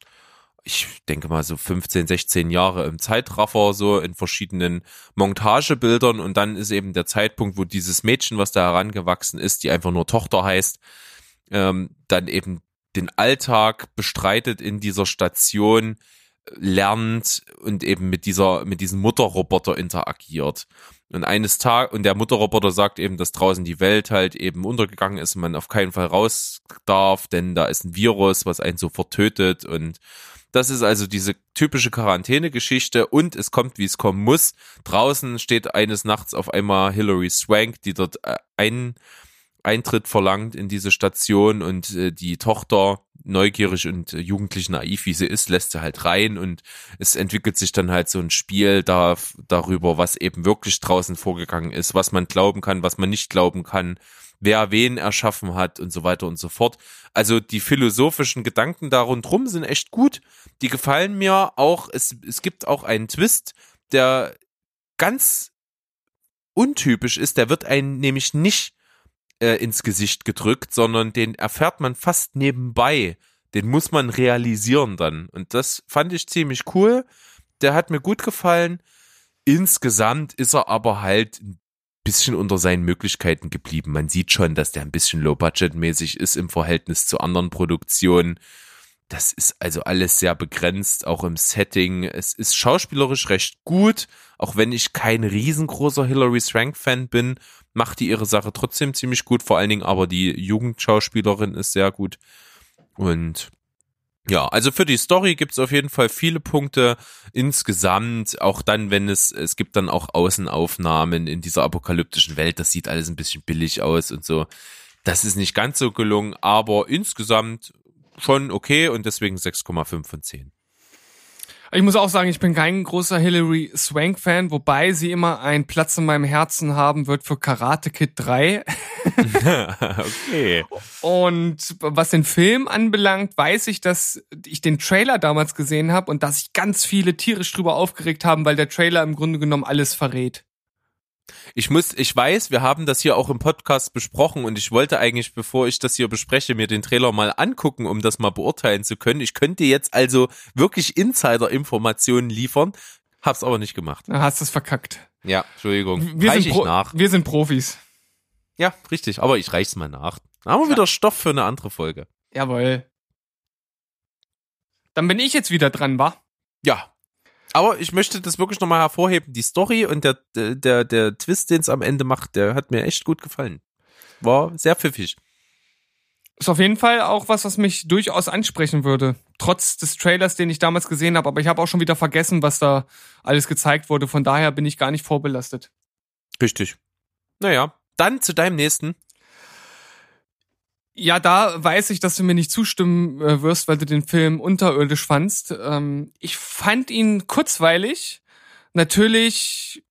ich denke mal so 15, 16 Jahre im Zeitraffer, so in verschiedenen Montagebildern und dann ist eben der Zeitpunkt, wo dieses Mädchen, was da herangewachsen ist, die einfach nur Tochter heißt, ähm, dann eben den Alltag bestreitet in dieser Station, lernt und eben mit dieser, mit diesem Mutterroboter interagiert. Und eines Tages, und der Mutterroboter sagt eben, dass draußen die Welt halt eben untergegangen ist und man auf keinen Fall raus darf, denn da ist ein Virus, was einen sofort tötet und das ist also diese typische Quarantäne-Geschichte und es kommt, wie es kommen muss. Draußen steht eines Nachts auf einmal Hilary Swank, die dort äh, ein Eintritt verlangt in diese Station und äh, die Tochter neugierig und äh, jugendlich naiv wie sie ist, lässt sie halt rein und es entwickelt sich dann halt so ein Spiel da, darüber, was eben wirklich draußen vorgegangen ist, was man glauben kann, was man nicht glauben kann, wer wen erschaffen hat und so weiter und so fort. Also die philosophischen Gedanken da rundrum sind echt gut. Die gefallen mir auch. Es, es gibt auch einen Twist, der ganz untypisch ist. Der wird einen nämlich nicht äh, ins Gesicht gedrückt, sondern den erfährt man fast nebenbei. Den muss man realisieren dann. Und das fand ich ziemlich cool. Der hat mir gut gefallen. Insgesamt ist er aber halt ein bisschen unter seinen Möglichkeiten geblieben. Man sieht schon, dass der ein bisschen low-budget-mäßig ist im Verhältnis zu anderen Produktionen. Das ist also alles sehr begrenzt, auch im Setting. Es ist schauspielerisch recht gut, auch wenn ich kein riesengroßer Hilary Swank-Fan bin macht die ihre Sache trotzdem ziemlich gut. Vor allen Dingen aber die Jugendschauspielerin ist sehr gut. Und ja, also für die Story gibt's auf jeden Fall viele Punkte insgesamt, auch dann, wenn es, es gibt dann auch Außenaufnahmen in dieser apokalyptischen Welt, das sieht alles ein bisschen billig aus und so. Das ist nicht ganz so gelungen, aber insgesamt schon okay und deswegen 6,5 von 10. Ich muss auch sagen, ich bin kein großer Hilary Swank-Fan, wobei sie immer einen Platz in meinem Herzen haben wird für Karate Kid 3. okay. Und was den Film anbelangt, weiß ich, dass ich den Trailer damals gesehen habe und dass sich ganz viele tierisch drüber aufgeregt haben, weil der Trailer im Grunde genommen alles verrät. Ich muss, ich weiß, wir haben das hier auch im Podcast besprochen und ich wollte eigentlich, bevor ich das hier bespreche, mir den Trailer mal angucken, um das mal beurteilen zu können. Ich könnte jetzt also wirklich Insider-Informationen liefern, hab's aber nicht gemacht. Da hast du es verkackt. Ja, Entschuldigung. Wir Reich sind, Pro nach. wir sind Profis. Ja, richtig, aber ich reich's mal nach. Dann haben wir wieder Stoff für eine andere Folge. Jawohl. Dann bin ich jetzt wieder dran, wa? Ja. Aber ich möchte das wirklich nochmal hervorheben. Die Story und der, der, der Twist, den es am Ende macht, der hat mir echt gut gefallen. War sehr pfiffig. Ist auf jeden Fall auch was, was mich durchaus ansprechen würde. Trotz des Trailers, den ich damals gesehen habe. Aber ich habe auch schon wieder vergessen, was da alles gezeigt wurde. Von daher bin ich gar nicht vorbelastet. Richtig. Naja, dann zu deinem nächsten. Ja, da weiß ich, dass du mir nicht zustimmen äh, wirst, weil du den Film unterirdisch fandst. Ähm, ich fand ihn kurzweilig. Natürlich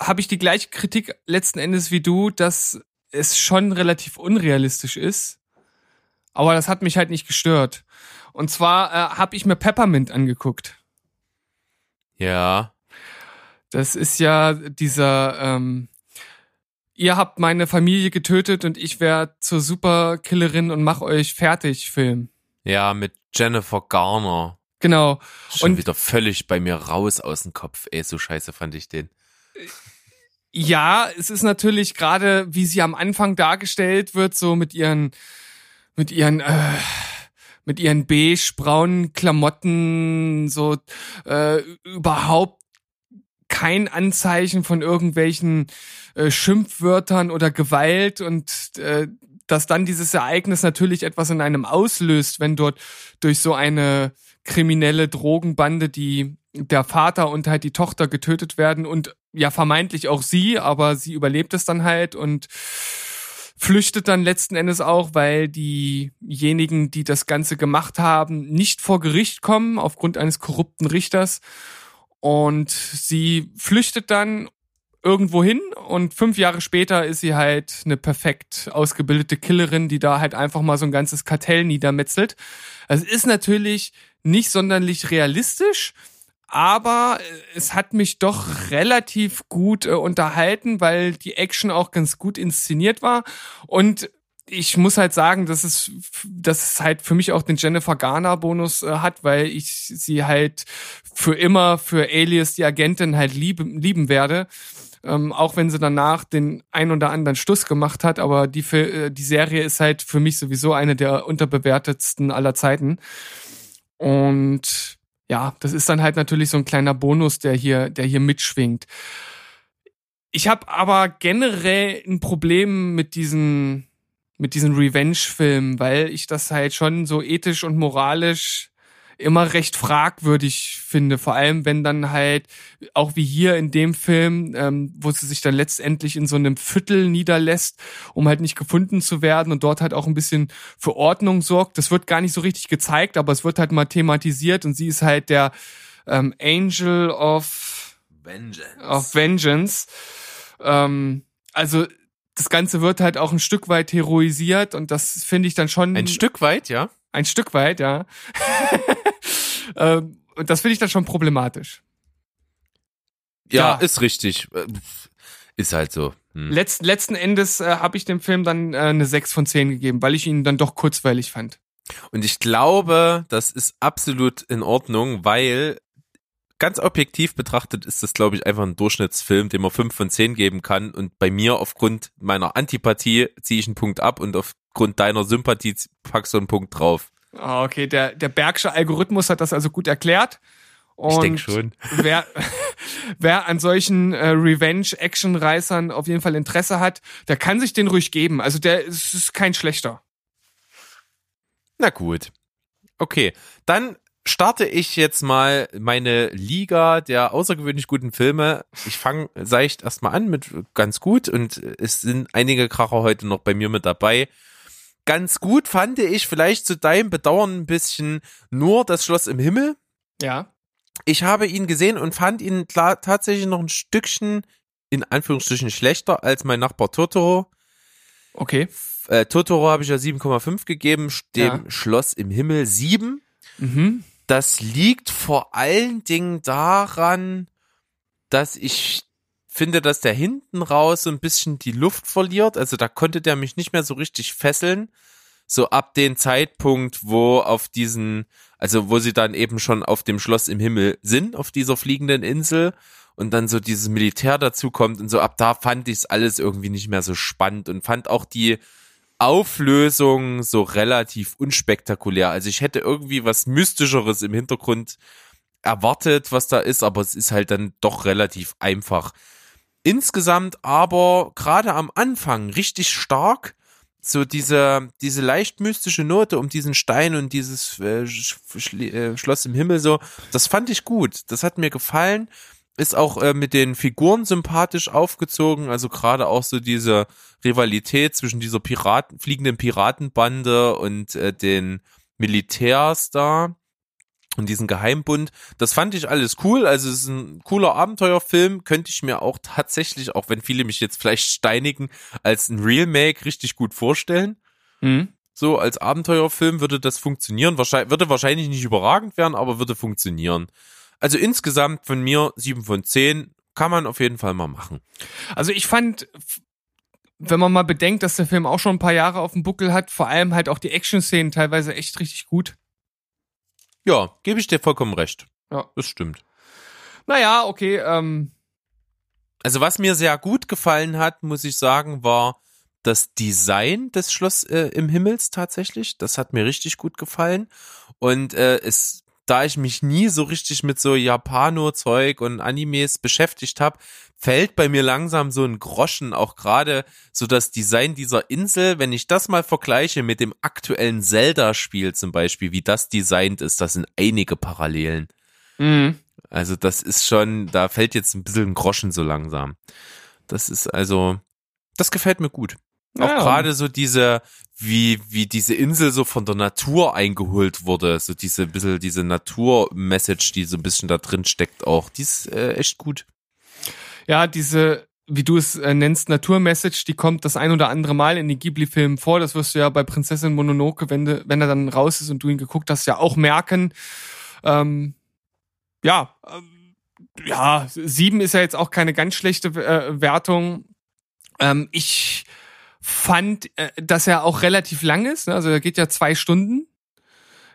habe ich die gleiche Kritik letzten Endes wie du, dass es schon relativ unrealistisch ist. Aber das hat mich halt nicht gestört. Und zwar äh, habe ich mir Peppermint angeguckt. Ja. Das ist ja dieser, ähm, ihr habt meine Familie getötet und ich werde zur Superkillerin und mach euch fertig Film. Ja, mit Jennifer Garner. Genau. Schon Und- wieder völlig bei mir raus aus dem Kopf. Ey, so scheiße fand ich den. Ja, es ist natürlich gerade, wie sie am Anfang dargestellt wird, so mit ihren, mit ihren, äh, mit ihren beige-braunen Klamotten, so äh, überhaupt kein Anzeichen von irgendwelchen äh, Schimpfwörtern oder Gewalt und äh, dass dann dieses Ereignis natürlich etwas in einem auslöst, wenn dort durch so eine kriminelle Drogenbande die der Vater und halt die Tochter getötet werden und ja vermeintlich auch sie, aber sie überlebt es dann halt und flüchtet dann letzten Endes auch, weil diejenigen, die das Ganze gemacht haben, nicht vor Gericht kommen aufgrund eines korrupten Richters und sie flüchtet dann irgendwo hin und fünf Jahre später ist sie halt eine perfekt ausgebildete Killerin, die da halt einfach mal so ein ganzes Kartell niedermetzelt. Es ist natürlich nicht sonderlich realistisch, aber es hat mich doch relativ gut äh, unterhalten, weil die Action auch ganz gut inszeniert war und ich muss halt sagen, dass es, dass es halt für mich auch den Jennifer Garner Bonus äh, hat, weil ich sie halt für immer für Alias die Agentin halt lieben, lieben werde. Ähm, auch wenn sie danach den ein oder anderen Stuss gemacht hat, aber die, äh, die Serie ist halt für mich sowieso eine der unterbewertetsten aller Zeiten. Und ja, das ist dann halt natürlich so ein kleiner Bonus, der hier, der hier mitschwingt. Ich habe aber generell ein Problem mit diesen, mit diesen Revenge-Filmen, weil ich das halt schon so ethisch und moralisch immer recht fragwürdig finde. Vor allem, wenn dann halt, auch wie hier in dem Film, ähm, wo sie sich dann letztendlich in so einem Viertel niederlässt, um halt nicht gefunden zu werden und dort halt auch ein bisschen für Ordnung sorgt. Das wird gar nicht so richtig gezeigt, aber es wird halt mal thematisiert und sie ist halt der ähm, Angel of Vengeance. of Vengeance. Ähm, also das Ganze wird halt auch ein Stück weit heroisiert und das finde ich dann schon Ein Stück weit, ja. ein Stück weit, ja. ähm, und das finde ich dann schon problematisch. Ja, Ja. ist richtig. Äh, Ist halt so. Hm. Letzt, letzten Endes äh, habe ich dem Film dann äh, eine 6 von 10 gegeben, weil ich ihn dann doch kurzweilig fand. Und ich glaube, das ist absolut in Ordnung, weil ganz objektiv betrachtet ist das, glaube ich, einfach ein Durchschnittsfilm, dem man 5 von 10 geben kann. Und bei mir aufgrund meiner Antipathie ziehe ich einen Punkt ab und aufgrund deiner Sympathie packst du einen Punkt drauf. Ah, okay, der, der Bergsche Algorithmus hat das also gut erklärt. Und Ich denk schon. Wer, wer an solchen äh, Revenge-Action-Reißern auf jeden Fall Interesse hat, der kann sich den ruhig geben. Also der ist, ist kein schlechter. Na gut. Okay, dann starte ich jetzt mal meine Liga der außergewöhnlich guten Filme. Ich fange seicht erstmal an mit ganz gut und es sind einige Kracher heute noch bei mir mit dabei. Ganz gut fand ich vielleicht zu deinem Bedauern ein bisschen nur das Schloss im Himmel. Ja. Ich habe ihn gesehen und fand ihn tatsächlich noch ein Stückchen in Anführungsstrichen schlechter als mein Nachbar Totoro. Okay. Äh, Totoro habe ich ja 7,5 gegeben, dem Ja. Schloss im Himmel 7. Mhm. Das liegt vor allen Dingen daran, dass ich finde, dass der hinten raus so ein bisschen die Luft verliert. Also da konnte der mich nicht mehr so richtig fesseln. So ab dem Zeitpunkt, wo auf diesen, also wo sie dann eben schon auf dem Schloss im Himmel sind, auf dieser fliegenden Insel und dann so dieses Militär dazu kommt und so ab da fand ich es alles irgendwie nicht mehr so spannend und fand auch die Auflösung so relativ unspektakulär. Also ich hätte irgendwie was Mystischeres im Hintergrund erwartet, was da ist, aber es ist halt dann doch relativ einfach. Insgesamt aber gerade am Anfang richtig stark. So diese, diese leicht mystische Note um diesen Stein und dieses äh, äh, Schloss im Himmel so, das fand ich gut. Das hat mir gefallen. Ist auch äh, mit den Figuren sympathisch aufgezogen, also gerade auch so diese Rivalität zwischen dieser Piraten, fliegenden Piratenbande und äh, den Militärs da und diesen Geheimbund. Das fand ich alles cool. Also es ist ein cooler Abenteuerfilm. Könnte ich mir auch tatsächlich, auch wenn viele mich jetzt vielleicht steinigen, als ein Remake richtig gut vorstellen. Mhm. So als Abenteuerfilm würde das funktionieren. Wahrscheinlich, würde wahrscheinlich nicht überragend werden, aber würde funktionieren. Also insgesamt von mir sieben von zehn kann man auf jeden Fall mal machen. Also ich fand, wenn man mal bedenkt, dass der Film auch schon ein paar Jahre auf dem Buckel hat, vor allem halt auch die Action-Szenen teilweise echt richtig gut. Ja, gebe ich dir vollkommen recht. Ja. Das stimmt. Naja, okay, ähm, Also was mir sehr gut gefallen hat, muss ich sagen, war das Design des Schloss äh, im Himmels tatsächlich. Das hat mir richtig gut gefallen. Und äh, es, da ich mich nie so richtig mit so Japano-Zeug und Animes beschäftigt habe, fällt bei mir langsam so ein Groschen, auch gerade so das Design dieser Insel. Wenn ich das mal vergleiche mit dem aktuellen Zelda-Spiel zum Beispiel, wie das designt ist, das sind einige Parallelen. mh. Also das ist schon, da fällt jetzt ein bisschen ein Groschen so langsam. Das ist also, das gefällt mir gut. Auch Ja. gerade so diese, wie, wie diese Insel so von der Natur eingeholt wurde, so diese bisschen, diese Natur-Message, die so ein bisschen da drin steckt auch, die ist äh, echt gut. ja, diese, wie du es äh, nennst, Naturmessage, die kommt das ein oder andere Mal in den Ghibli-Filmen vor. Das wirst du ja bei Prinzessin Mononoke, wenn, du, wenn er dann raus ist und du ihn geguckt hast, ja auch merken. Ähm, ja, ähm, ja, sieben ist ja jetzt auch keine ganz schlechte äh, Wertung. Ähm, ich fand, äh, dass er auch relativ lang ist. Ne? Also er geht ja zwei Stunden.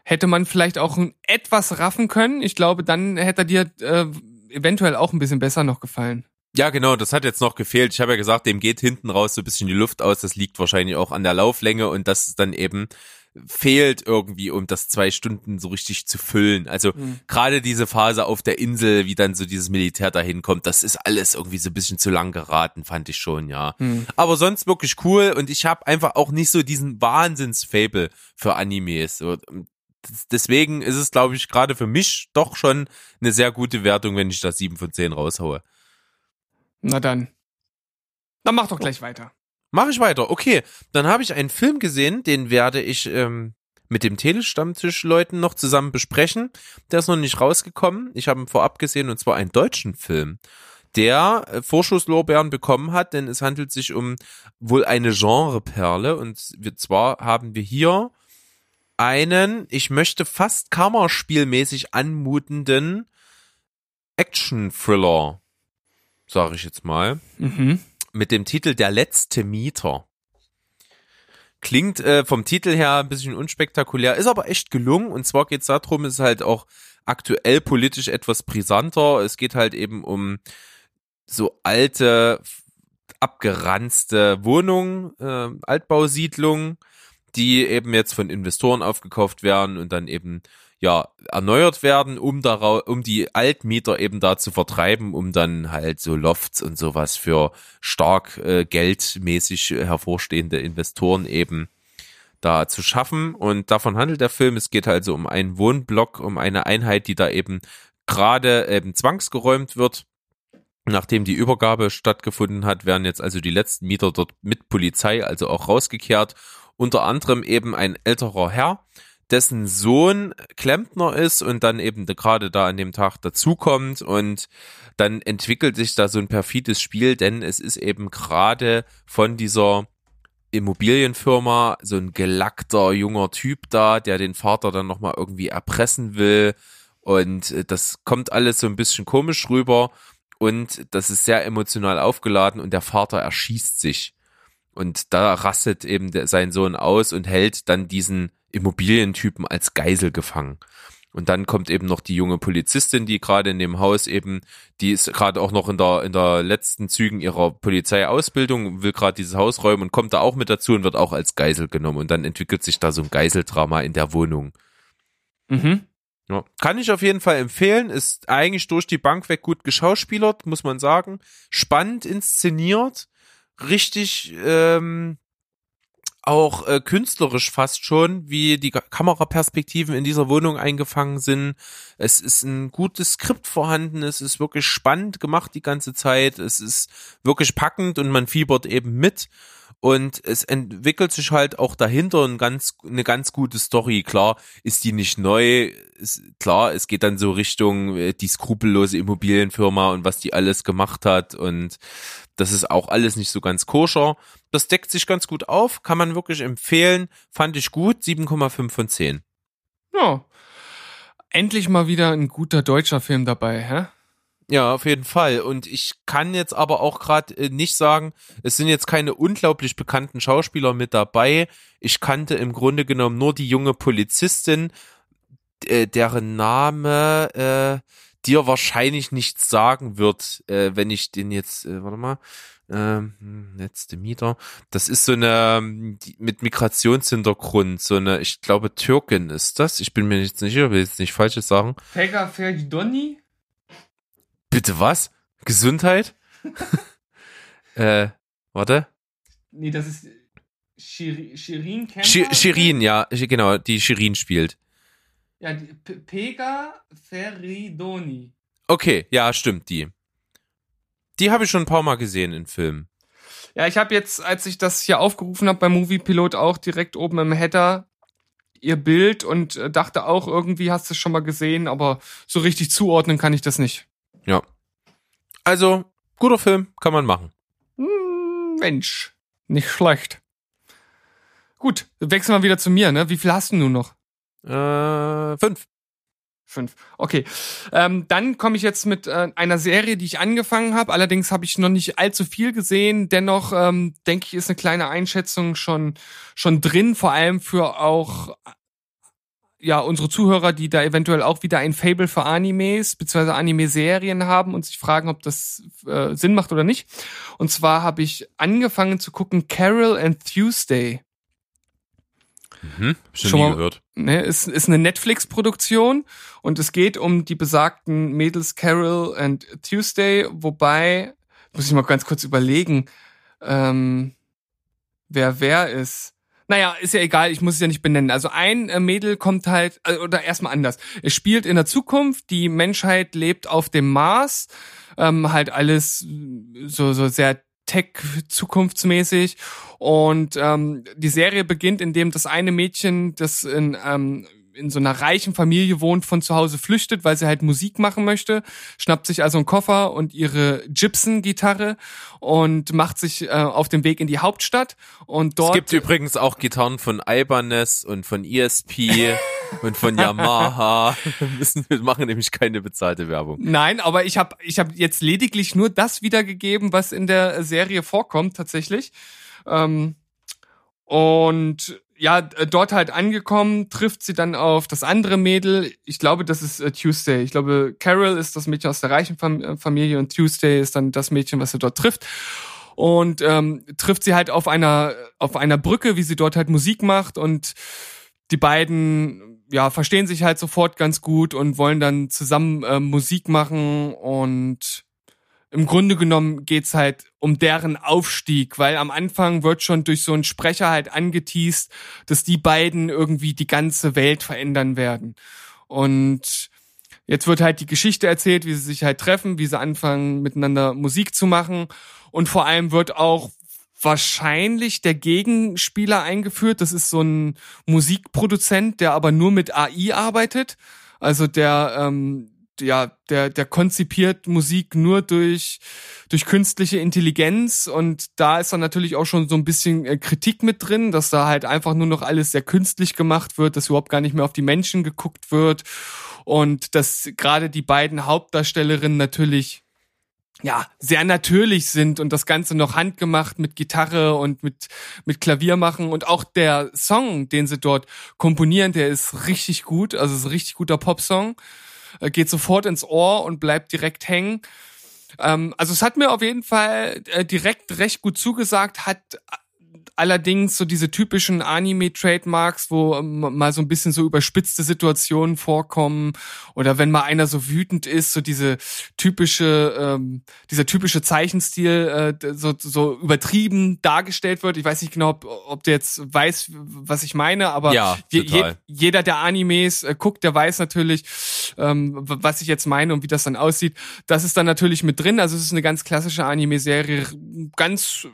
Hätte man vielleicht auch etwas raffen können. Ich glaube, dann hätte er dir äh, eventuell auch ein bisschen besser noch gefallen. Ja, genau, das hat jetzt noch gefehlt. Ich habe ja gesagt, dem geht hinten raus so ein bisschen die Luft aus. Das liegt wahrscheinlich auch an der Lauflänge und das ist dann eben fehlt irgendwie, um das zwei Stunden so richtig zu füllen. Also Mhm. gerade diese Phase auf der Insel, wie dann so dieses Militär dahin kommt, das ist alles irgendwie so ein bisschen zu lang geraten, fand ich schon, ja. Mhm. Aber sonst wirklich cool und ich habe einfach auch nicht so diesen Wahnsinns-Fable für Animes. So, deswegen ist es, glaube ich, gerade für mich doch schon eine sehr gute Wertung, wenn ich da sieben von zehn raushaue. Na dann. Dann mach doch gleich weiter. Mache ich weiter. Okay, dann habe ich einen Film gesehen, den werde ich ähm, mit dem Telestammtisch-Leuten noch zusammen besprechen. Der ist noch nicht rausgekommen. Ich habe ihn vorab gesehen und zwar einen deutschen Film, der äh, Vorschusslorbeeren bekommen hat, denn es handelt sich um wohl eine Genreperle und wir, zwar haben wir hier einen, ich möchte fast Kammerspielmäßig anmutenden Action-Thriller, sage ich jetzt mal Mhm. Mit dem Titel Der letzte Mieter. Klingt äh, vom Titel her ein bisschen unspektakulär, ist aber echt gelungen. Und zwar geht es darum, ist halt auch aktuell politisch etwas brisanter. Es geht halt eben um so alte, abgeranzte Wohnungen, äh, Altbausiedlungen, die eben jetzt von Investoren aufgekauft werden und dann eben ja erneuert werden, um darau um die Altmieter eben da zu vertreiben, um dann halt so Lofts und sowas für stark äh, geldmäßig hervorstehende Investoren eben da zu schaffen. Und davon handelt der Film. Es geht also um einen Wohnblock, um eine Einheit, die da eben gerade eben zwangsgeräumt wird. Nachdem die Übergabe stattgefunden hat, werden jetzt also die letzten Mieter dort mit Polizei also auch rausgekehrt. Unter anderem eben ein älterer Herr, dessen Sohn Klempner ist und dann eben gerade da an dem Tag dazukommt und dann entwickelt sich da so ein perfides Spiel, denn es ist eben gerade von dieser Immobilienfirma so ein gelackter junger Typ da, der den Vater dann nochmal irgendwie erpressen will und äh, das kommt alles so ein bisschen komisch rüber und das ist sehr emotional aufgeladen und der Vater erschießt sich und da rastet eben der, sein Sohn aus und hält dann diesen Immobilientypen als Geisel gefangen. Und dann kommt eben noch die junge Polizistin, die gerade in dem Haus eben, die ist gerade auch noch in der in der letzten Zügen ihrer Polizeiausbildung, will gerade dieses Haus räumen und kommt da auch mit dazu und wird auch als Geisel genommen. Und dann entwickelt sich da so ein Geiseldrama in der Wohnung. Mhm. Ja. Kann ich auf jeden Fall empfehlen. Ist eigentlich durch die Bank weg gut geschauspielert, muss man sagen. Spannend inszeniert, richtig ähm, auch äh, künstlerisch fast schon, wie die Kameraperspektiven in dieser Wohnung eingefangen sind. Es ist ein gutes Skript vorhanden, es ist wirklich spannend gemacht die ganze Zeit, es ist wirklich packend und man fiebert eben mit. Und es entwickelt sich halt auch dahinter ein ganz, eine ganz gute Story. Klar ist die nicht neu. Ist, klar, es geht dann so Richtung äh, die skrupellose Immobilienfirma und was die alles gemacht hat. Und das ist auch alles nicht so ganz koscher. Das deckt sich ganz gut auf, kann man wirklich empfehlen. Fand ich gut, 7,5 von 10. Ja. Endlich mal wieder ein guter deutscher Film dabei, hä? Ja, auf jeden Fall. Und ich kann jetzt aber auch gerade äh, nicht sagen, es sind jetzt keine unglaublich bekannten Schauspieler mit dabei. Ich kannte im Grunde genommen nur die junge Polizistin, äh, deren Name äh, dir wahrscheinlich nichts sagen wird, äh, wenn ich den jetzt, äh, warte mal, ähm, hm, letzte Mieter. Das ist so eine mit Migrationshintergrund, so eine, ich glaube Türkin ist das. Ich bin mir jetzt nicht sicher, will jetzt nicht falsches sagen. Pega Feridoni? Bitte was? Gesundheit? äh, warte. Nee, das ist Shir Shirin Shirin, ja, genau, die Shirin spielt. Ja, die P Pega Feridoni. Okay, ja, stimmt, die. Die habe ich schon ein paar Mal gesehen in Filmen. Ja, ich habe jetzt, als ich das hier aufgerufen habe beim Movie Pilot, auch direkt oben im Header ihr Bild und äh, dachte auch, irgendwie hast du es schon mal gesehen, aber so richtig zuordnen kann ich das nicht. Ja. Also, guter Film, kann man machen. Hm, Mensch, nicht schlecht. Gut, wechseln wir wieder zu mir, ne? Wie viel hast du nun noch? Äh, fünf. Fünf. Okay. Ähm, dann komme ich jetzt mit äh, einer Serie, die ich angefangen habe. Allerdings habe ich noch nicht allzu viel gesehen. Dennoch ähm, denke ich, ist eine kleine Einschätzung schon schon drin, vor allem für auch ja unsere Zuhörer, die da eventuell auch wieder ein Fable für Animes bzw. Anime-Serien haben und sich fragen, ob das äh, Sinn macht oder nicht. Und zwar habe ich angefangen zu gucken Carol and Tuesday. Mhm. Schon, mal- gehört. Ne, ist, ist eine Netflix-Produktion und es geht um die besagten Mädels Carol and Tuesday, wobei, muss ich mal ganz kurz überlegen, ähm, wer wer ist. Naja, ist ja egal, ich muss es ja nicht benennen. Also ein äh, Mädel kommt halt, äh, oder erstmal anders. Es spielt in der Zukunft, die Menschheit lebt auf dem Mars, ähm, halt alles so, so sehr Tech-zukunftsmäßig. Und ähm, die Serie beginnt, indem das eine Mädchen, das in, ähm, in so einer reichen Familie wohnt, von zu Hause flüchtet, weil sie halt Musik machen möchte, schnappt sich also einen Koffer und ihre Gibson-Gitarre und macht sich äh, auf den Weg in die Hauptstadt. Und Es dort gibt übrigens auch Gitarren von Ibanez und von ESP und von Yamaha. Wir müssen, wir machen nämlich keine bezahlte Werbung. Nein, aber ich habe ich hab jetzt lediglich nur das wiedergegeben, was in der Serie vorkommt tatsächlich. Ähm, und ja, äh, dort halt angekommen, trifft sie dann auf das andere Mädel. Ich glaube, das ist äh, Tuesday. Ich glaube, Carol ist das Mädchen aus der reichen äh, Familie und Tuesday ist dann das Mädchen, was sie dort trifft. Und ähm, trifft sie halt auf einer auf einer Brücke, wie sie dort halt Musik macht und die beiden ja verstehen sich halt sofort ganz gut und wollen dann zusammen äh, Musik machen und im Grunde genommen geht's halt um deren Aufstieg, weil am Anfang wird schon durch so einen Sprecher halt angeteased, dass die beiden irgendwie die ganze Welt verändern werden. Und jetzt wird halt die Geschichte erzählt, wie sie sich halt treffen, wie sie anfangen miteinander Musik zu machen und vor allem wird auch wahrscheinlich der Gegenspieler eingeführt. Das ist so ein Musikproduzent, der aber nur mit AI arbeitet. Also der ähm, ja, der, der konzipiert Musik nur durch, durch künstliche Intelligenz und da ist dann natürlich auch schon so ein bisschen äh, Kritik mit drin, dass da halt einfach nur noch alles sehr künstlich gemacht wird, dass überhaupt gar nicht mehr auf die Menschen geguckt wird und dass gerade die beiden Hauptdarstellerinnen natürlich ja, sehr natürlich sind und das Ganze noch handgemacht mit Gitarre und mit, mit Klavier machen. Und auch der Song, den sie dort komponieren, der ist richtig gut. Also ist ein richtig guter Popsong. Äh, Geht sofort ins Ohr und bleibt direkt hängen. Ähm, also es hat mir auf jeden Fall äh, direkt recht gut zugesagt, hat allerdings so diese typischen Anime-Trademarks, wo ähm, mal so ein bisschen so überspitzte Situationen vorkommen oder wenn mal einer so wütend ist, so diese typische, ähm, dieser typische Zeichenstil äh, so, so übertrieben dargestellt wird. Ich weiß nicht genau, ob, ob du jetzt weißt, was ich meine, aber Ja, je, jeder, der Animes äh, guckt, der weiß natürlich, ähm, was ich jetzt meine und wie das dann aussieht. Das ist dann natürlich mit drin. Also es ist eine ganz klassische Anime-Serie, ganz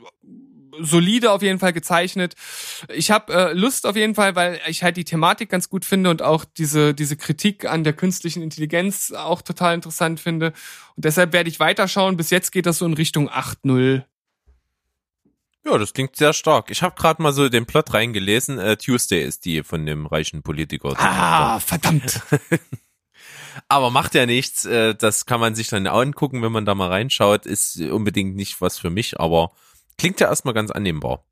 solide auf jeden Fall gezeichnet. Ich habe äh, Lust auf jeden Fall, weil ich halt die Thematik ganz gut finde und auch diese diese Kritik an der künstlichen Intelligenz auch total interessant finde. Und deshalb werde ich weiterschauen. Bis jetzt geht das so in Richtung 8.0. Ja, das klingt sehr stark. Ich habe gerade mal so den Plot reingelesen. Äh, Tuesday ist die von dem reichen Politiker. Ah, verdammt. Aber macht ja nichts. Äh, das kann man sich dann angucken, wenn man da mal reinschaut. Ist unbedingt nicht was für mich, aber klingt ja erstmal ganz annehmbar.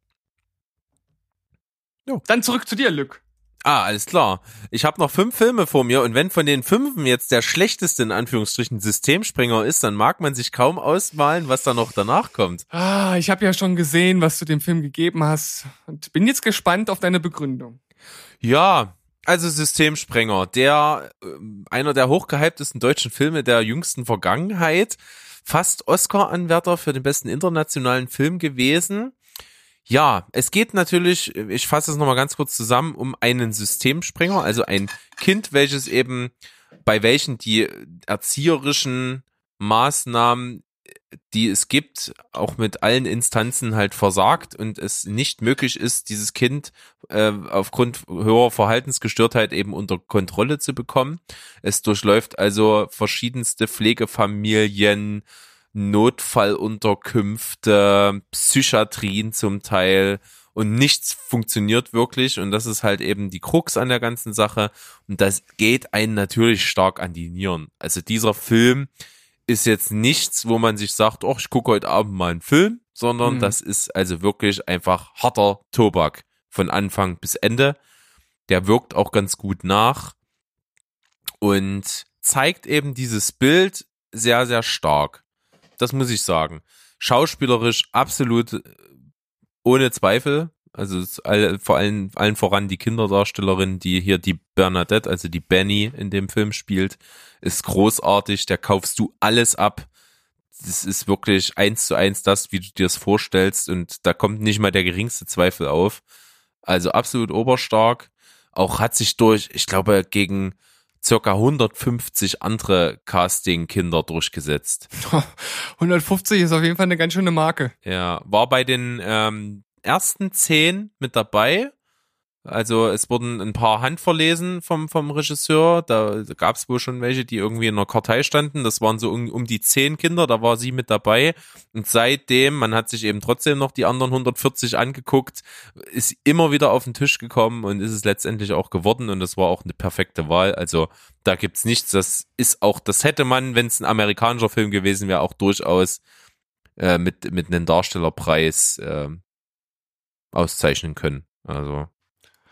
Dann zurück zu dir, Lück. Ah, alles klar. Ich habe noch fünf Filme vor mir und wenn von den fünfen jetzt der schlechteste in Anführungsstrichen Systemspringer ist, dann mag man sich kaum ausmalen, was da noch danach kommt. Ah, ich habe ja schon gesehen, was du dem Film gegeben hast und bin jetzt gespannt auf deine Begründung. Ja, also Systemsprenger, der ähm, einer der hochgehyptesten deutschen Filme der jüngsten Vergangenheit, fast Oscar-Anwärter für den besten internationalen Film gewesen. Ja, es geht natürlich, ich fasse es nochmal ganz kurz zusammen, um einen Systemsprenger, also ein Kind, welches eben bei welchen die erzieherischen Maßnahmen, die es gibt, auch mit allen Instanzen halt versagt und es nicht möglich ist, dieses Kind äh, aufgrund höherer Verhaltensgestörtheit eben unter Kontrolle zu bekommen. Es durchläuft also verschiedenste Pflegefamilien, Notfallunterkünfte, Psychiatrien zum Teil und nichts funktioniert wirklich und das ist halt eben die Krux an der ganzen Sache und das geht einen natürlich stark an die Nieren. Also dieser Film ist jetzt nichts, wo man sich sagt, oh, ich gucke heute Abend mal einen Film, sondern Mhm. das ist also wirklich einfach harter Tobak von Anfang bis Ende. Der wirkt auch ganz gut nach und zeigt eben dieses Bild sehr, sehr stark. Das muss ich sagen. Schauspielerisch absolut ohne Zweifel. Also es ist all, vor allem allen voran die Kinderdarstellerin, die hier die Bernadette, also die Benny in dem Film spielt, ist großartig. Der kaufst du alles ab. Das ist wirklich eins zu eins das, wie du dir es vorstellst und da kommt nicht mal der geringste Zweifel auf. Also absolut oberstark. Auch hat sich durch, ich glaube, gegen circa 150 andere Casting-Kinder durchgesetzt. 150 ist auf jeden Fall eine ganz schöne Marke. Ja, war bei den ähm, ersten zehn mit dabei. Also es wurden ein paar handverlesen vom, vom Regisseur. Da gab es wohl schon welche, die irgendwie in einer Kartei standen. Das waren so um, um die zehn Kinder, da war sie mit dabei. Und seitdem, man hat sich eben trotzdem noch die anderen 140 angeguckt, ist immer wieder auf den Tisch gekommen und ist es letztendlich auch geworden. Und das war auch eine perfekte Wahl. Also da gibt's nichts. Das ist auch, das hätte man, wenn es ein amerikanischer Film gewesen wäre, auch durchaus äh, mit, mit einem Darstellerpreis äh, auszeichnen können. Also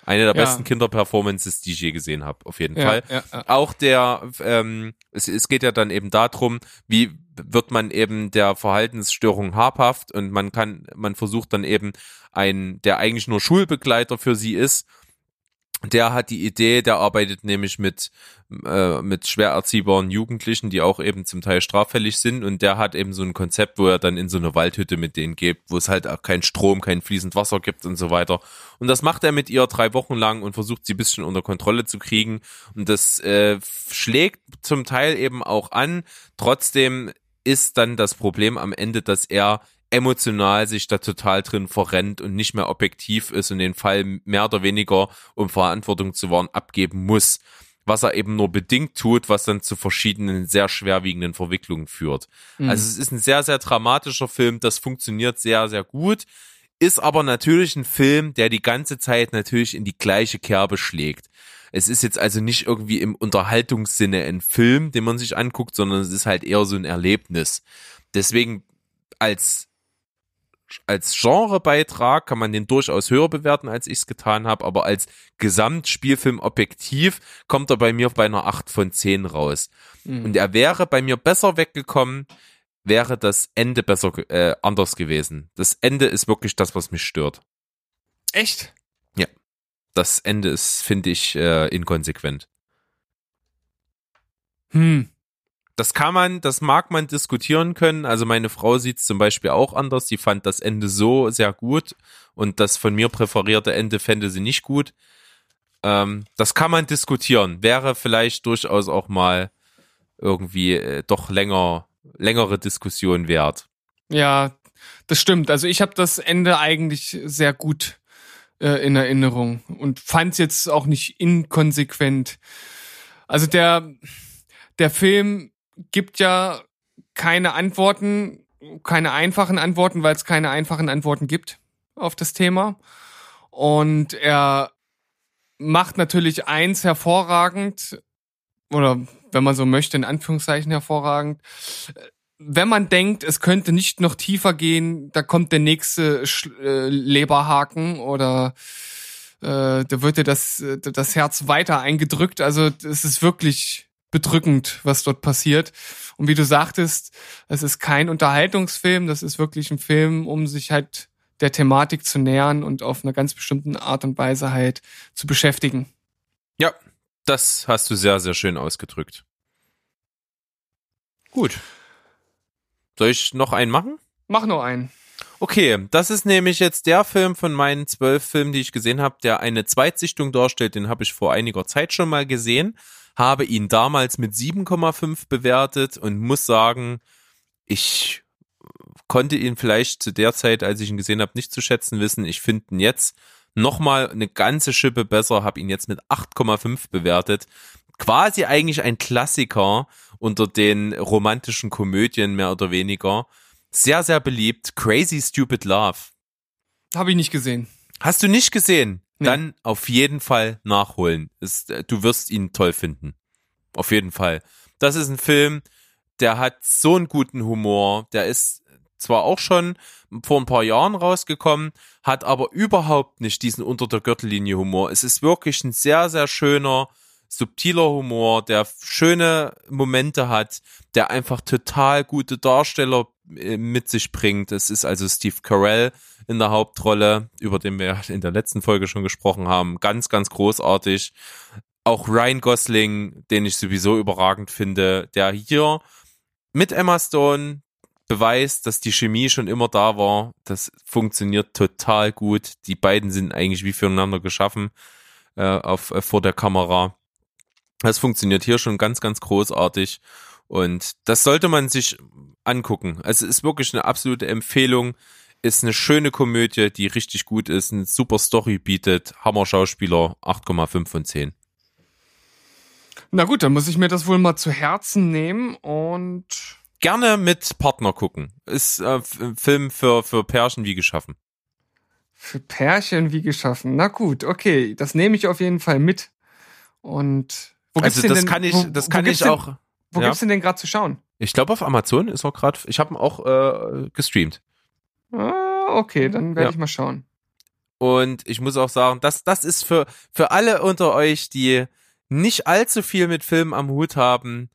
eine der Ja. besten Kinderperformances, die ich je gesehen habe, auf jeden Ja, Fall. ja. Auch der, ähm, es, es geht ja dann eben darum, wie wird man eben der Verhaltensstörung habhaft und man kann, man versucht dann eben ein, der eigentlich nur Schulbegleiter für sie ist, der hat die Idee, der arbeitet nämlich mit, äh, mit schwer erziehbaren Jugendlichen, die auch eben zum Teil straffällig sind und der hat eben so ein Konzept, wo er dann in so eine Waldhütte mit denen geht, wo es halt auch keinen Strom, kein fließend Wasser gibt und so weiter. Und das macht er mit ihr drei Wochen lang und versucht sie ein bisschen unter Kontrolle zu kriegen und das äh, schlägt zum Teil eben auch an. Trotzdem ist dann das Problem am Ende, dass er emotional sich da total drin verrennt und nicht mehr objektiv ist und den Fall mehr oder weniger, um Verantwortung zu wahren, abgeben muss. Was er eben nur bedingt tut, was dann zu verschiedenen sehr schwerwiegenden Verwicklungen führt. Mhm. Also es ist ein sehr, sehr dramatischer Film, das funktioniert sehr, sehr gut, ist aber natürlich ein Film, der die ganze Zeit natürlich in die gleiche Kerbe schlägt. Es ist jetzt also nicht irgendwie im Unterhaltungssinne ein Film, den man sich anguckt, sondern es ist halt eher so ein Erlebnis. Deswegen als als Genrebeitrag kann man den durchaus höher bewerten, als ich es getan habe, aber als Gesamtspielfilm objektiv kommt er bei mir bei einer 8 von 10 raus. Mhm. Und er wäre bei mir besser weggekommen, wäre das Ende besser äh, anders gewesen. Das Ende ist wirklich das, was mich stört. Echt? Das Ende ist, finde ich, äh, inkonsequent. Hm. Das kann man, das mag man diskutieren können. Also meine Frau sieht es zum Beispiel auch anders. Die fand das Ende so sehr gut und das von mir präferierte Ende fände sie nicht gut. Ähm, das kann man diskutieren. Wäre vielleicht durchaus auch mal irgendwie äh, doch länger, längere Diskussion wert. Ja, das stimmt. Also ich habe das Ende eigentlich sehr gut äh, in Erinnerung und fand es jetzt auch nicht inkonsequent. Also der, der Film gibt ja keine Antworten, keine einfachen Antworten, weil es keine einfachen Antworten gibt auf das Thema. Und er macht natürlich eins hervorragend, oder wenn man so möchte, in Anführungszeichen hervorragend. Wenn man denkt, es könnte nicht noch tiefer gehen, da kommt der nächste Sch äh, Leberhaken oder äh, da wird dir das, das Herz weiter eingedrückt. Also es ist wirklich bedrückend, was dort passiert. Und wie du sagtest, es ist kein Unterhaltungsfilm, das ist wirklich ein Film, um sich halt der Thematik zu nähern und auf eine ganz bestimmte Art und Weise halt zu beschäftigen. Ja, das hast du sehr, sehr schön ausgedrückt. Gut. Soll ich noch einen machen? Mach nur einen. Okay, das ist nämlich jetzt der Film von meinen zwölf Filmen, die ich gesehen habe, der eine Zweitsichtung darstellt. Den habe ich vor einiger Zeit schon mal gesehen, habe ihn damals mit 7,5 bewertet und muss sagen, ich konnte ihn vielleicht zu der Zeit, als ich ihn gesehen habe, nicht zu schätzen wissen. Ich finde ihn jetzt nochmal eine ganze Schippe besser, habe ihn jetzt mit 8,5 bewertet. Quasi eigentlich ein Klassiker unter den romantischen Komödien mehr oder weniger. Sehr, sehr beliebt. Crazy Stupid Love. Habe ich nicht gesehen. Hast du nicht gesehen? Nee. Dann auf jeden Fall nachholen. Ist, äh, du wirst ihn toll finden. Auf jeden Fall. Das ist ein Film, der hat so einen guten Humor. Der ist zwar auch schon vor ein paar Jahren rausgekommen, hat aber überhaupt nicht diesen unter der Gürtellinie Humor. Es ist wirklich ein sehr, sehr schöner, subtiler Humor, der schöne Momente hat, der einfach total gute Darsteller mit sich bringt. Es ist also Steve Carell in der Hauptrolle, über den wir in der letzten Folge schon gesprochen haben. Ganz, ganz großartig. Auch Ryan Gosling, den ich sowieso überragend finde, der hier mit Emma Stone beweist, dass die Chemie schon immer da war. Das funktioniert total gut. Die beiden sind eigentlich wie füreinander geschaffen äh, auf, äh, vor der Kamera. Das funktioniert hier schon ganz, ganz großartig. Und das sollte man sich angucken. Also es ist wirklich eine absolute Empfehlung. Ist eine schöne Komödie, die richtig gut ist, eine super Story bietet. Hammer Schauspieler, 8,5 von 10. Na gut, dann muss ich mir das wohl mal zu Herzen nehmen und Gerne mit Partner gucken. Ist äh, ein Film für, für Pärchen wie geschaffen. für Pärchen wie geschaffen. Na gut, okay, das nehme ich auf jeden Fall mit. Und wo gibt's Also den das denn, kann ich, wo, das wo kann gibt's ich denn, auch. Wo ja. gibt's denn den gerade zu schauen? Ich glaube auf Amazon ist er gerade. Ich habe ihn auch äh, gestreamt. Ah, okay, dann werde Ja. ich mal schauen. Und ich muss auch sagen, das, das ist für, für alle unter euch, die nicht allzu viel mit Filmen am Hut haben,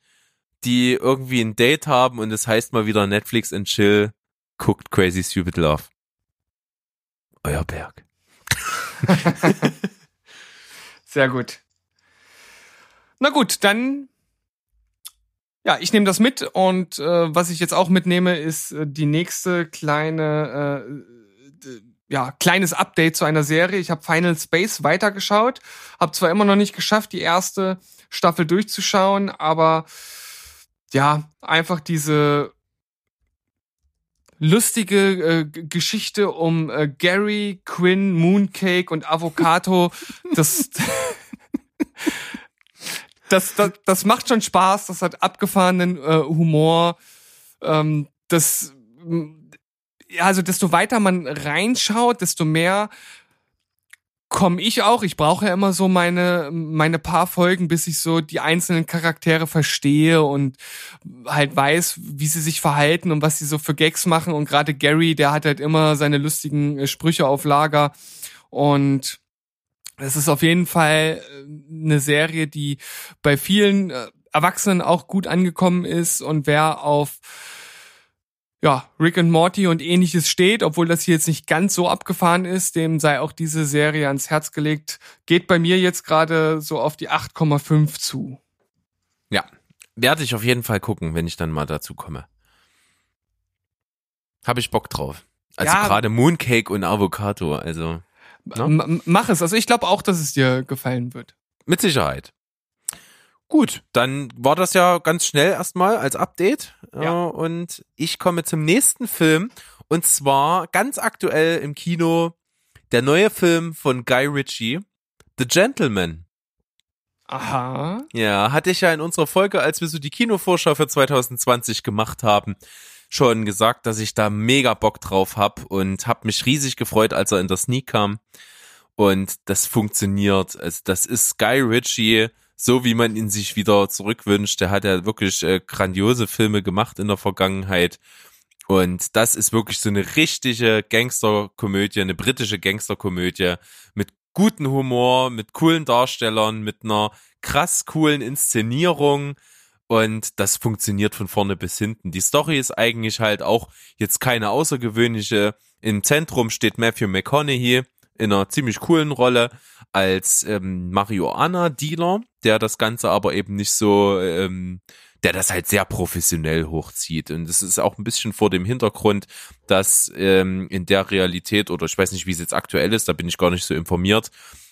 die irgendwie ein Date haben und es heißt mal wieder Netflix and Chill, guckt Crazy Stupid Love. Euer Berg. Sehr gut. Na gut, dann ja, ich nehme das mit und äh, was ich jetzt auch mitnehme, ist äh, die nächste kleine äh, ja, kleines Update zu einer Serie. Ich habe Final Space weitergeschaut, habe zwar immer noch nicht geschafft, die erste Staffel durchzuschauen, aber ja, einfach diese lustige äh, Geschichte um äh, Gary, Quinn, Mooncake und Avocado, das, das, das, das macht schon Spaß, das hat abgefahrenen äh, Humor, ähm, das, ja, also desto weiter man reinschaut, desto mehr komme ich auch. Ich brauche ja immer so meine, meine paar Folgen, bis ich so die einzelnen Charaktere verstehe und halt weiß, wie sie sich verhalten und was sie so für Gags machen. Und gerade Gary, der hat halt immer seine lustigen äh, Sprüche auf Lager. Und es ist auf jeden Fall äh, eine Serie, die bei vielen äh, Erwachsenen auch gut angekommen ist. Und wer auf ja, Rick and Morty und ähnliches steht, obwohl das hier jetzt nicht ganz so abgefahren ist, dem sei auch diese Serie ans Herz gelegt, geht bei mir jetzt gerade so auf die 8,5 zu. Ja, werde ich auf jeden Fall gucken, wenn ich dann mal dazu komme. Habe ich Bock drauf. Also Ja. gerade Mooncake und Avocado, also M mach es. Also ich glaube auch, dass es dir gefallen wird. mit Sicherheit. Gut, dann war das ja ganz schnell erstmal als Update. Ja. Äh, Und ich komme zum nächsten Film. Und zwar ganz aktuell im Kino der neue Film von Guy Ritchie, The Gentleman. Aha. Ja, hatte ich ja in unserer Folge, als wir so die Kinovorschau für 2020 gemacht haben, schon gesagt, dass ich da mega Bock drauf hab und hab mich riesig gefreut, als er in der Sneak kam. Und das funktioniert. Also das ist Guy Ritchie, so wie man ihn sich wieder zurückwünscht. Der hat ja wirklich äh, grandiose Filme gemacht in der Vergangenheit. Und das ist wirklich so eine richtige Gangsterkomödie, eine britische Gangsterkomödie mit guten Humor, mit coolen Darstellern, mit einer krass coolen Inszenierung. Und das funktioniert von vorne bis hinten. Die Story ist eigentlich halt auch jetzt keine außergewöhnliche. Im Zentrum steht Matthew McConaughey in einer ziemlich coolen Rolle als ähm, Marihuana-Dealer, der das Ganze aber eben nicht so, ähm, der das halt sehr professionell hochzieht. Und es ist auch ein bisschen vor dem Hintergrund, dass ähm, in der Realität, oder ich weiß nicht, wie es jetzt aktuell ist, da bin ich gar nicht so informiert,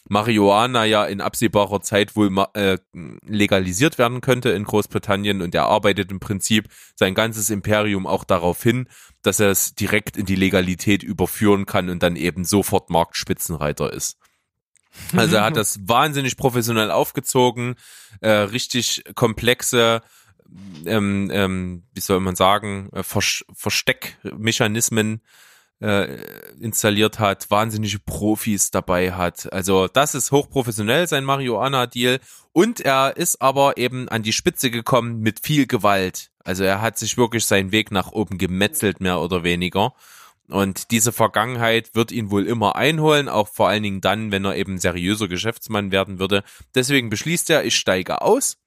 Marihuana ja in absehbarer Zeit wohl äh, legalisiert werden könnte in Großbritannien und er arbeitet im Prinzip sein ganzes Imperium auch darauf hin, dass er es direkt in die Legalität überführen kann und dann eben sofort Marktspitzenreiter ist. Also er hat das wahnsinnig professionell aufgezogen, äh, richtig komplexe, ähm, ähm, wie soll man sagen, äh, Vers Versteckmechanismen äh, installiert hat, wahnsinnige Profis dabei hat. Also das ist hochprofessionell, sein Marihuana-Deal. Und er ist aber eben an die Spitze gekommen mit viel Gewalt. Also er hat sich wirklich seinen Weg nach oben gemetzelt, mehr oder weniger. Und diese Vergangenheit wird ihn wohl immer einholen, auch vor allen Dingen dann, wenn er eben seriöser Geschäftsmann werden würde. Deswegen beschließt er, ich steige aus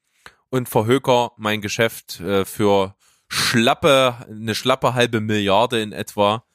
und verhöker mein Geschäft äh, für schlappe, eine schlappe halbe Milliarde in etwa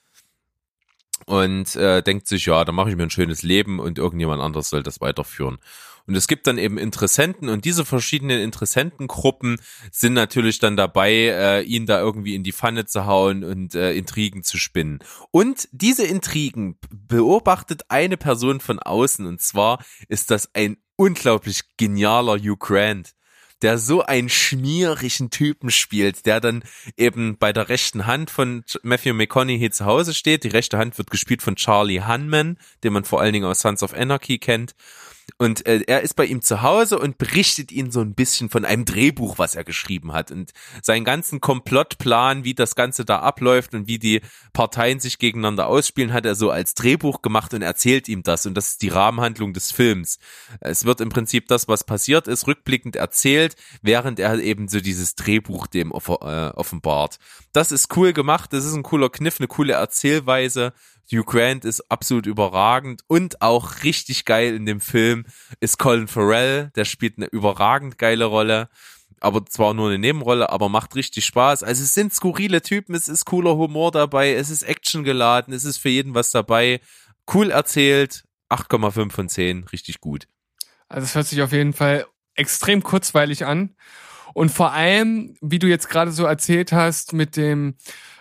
und äh, denkt sich, ja, da mache ich mir ein schönes Leben und irgendjemand anderes soll das weiterführen. Und es gibt dann eben Interessenten und diese verschiedenen Interessentengruppen sind natürlich dann dabei, äh, ihn da irgendwie in die Pfanne zu hauen und äh, Intrigen zu spinnen. Und diese Intrigen beobachtet eine Person von außen und zwar ist das ein unglaublich genialer Hugh Grant der so einen schmierigen Typen spielt, der dann eben bei der rechten Hand von Matthew McConaughey zu Hause steht. Die rechte Hand wird gespielt von Charlie Hunman, den man vor allen Dingen aus Sons of Anarchy kennt. Und äh, er ist bei ihm zu Hause und berichtet ihn so ein bisschen von einem Drehbuch, was er geschrieben hat. Und seinen ganzen Komplottplan, wie das Ganze da abläuft und wie die Parteien sich gegeneinander ausspielen, hat er so als Drehbuch gemacht und erzählt ihm das. Und das ist die Rahmenhandlung des Films. Es wird im Prinzip das, was passiert ist, rückblickend erzählt, während er eben so dieses Drehbuch dem äh, offenbart. Das ist cool gemacht, das ist ein cooler Kniff, eine coole Erzählweise. Hugh Grant ist absolut überragend und auch richtig geil in dem Film ist Colin Farrell, der spielt eine überragend geile Rolle, aber zwar nur eine Nebenrolle, aber macht richtig Spaß. Also es sind skurrile Typen, es ist cooler Humor dabei, es ist Action geladen, es ist für jeden was dabei. Cool erzählt, 8,5 von 10, richtig gut. Also es hört sich auf jeden Fall extrem kurzweilig an. Und vor allem, wie du jetzt gerade so erzählt hast, mit dem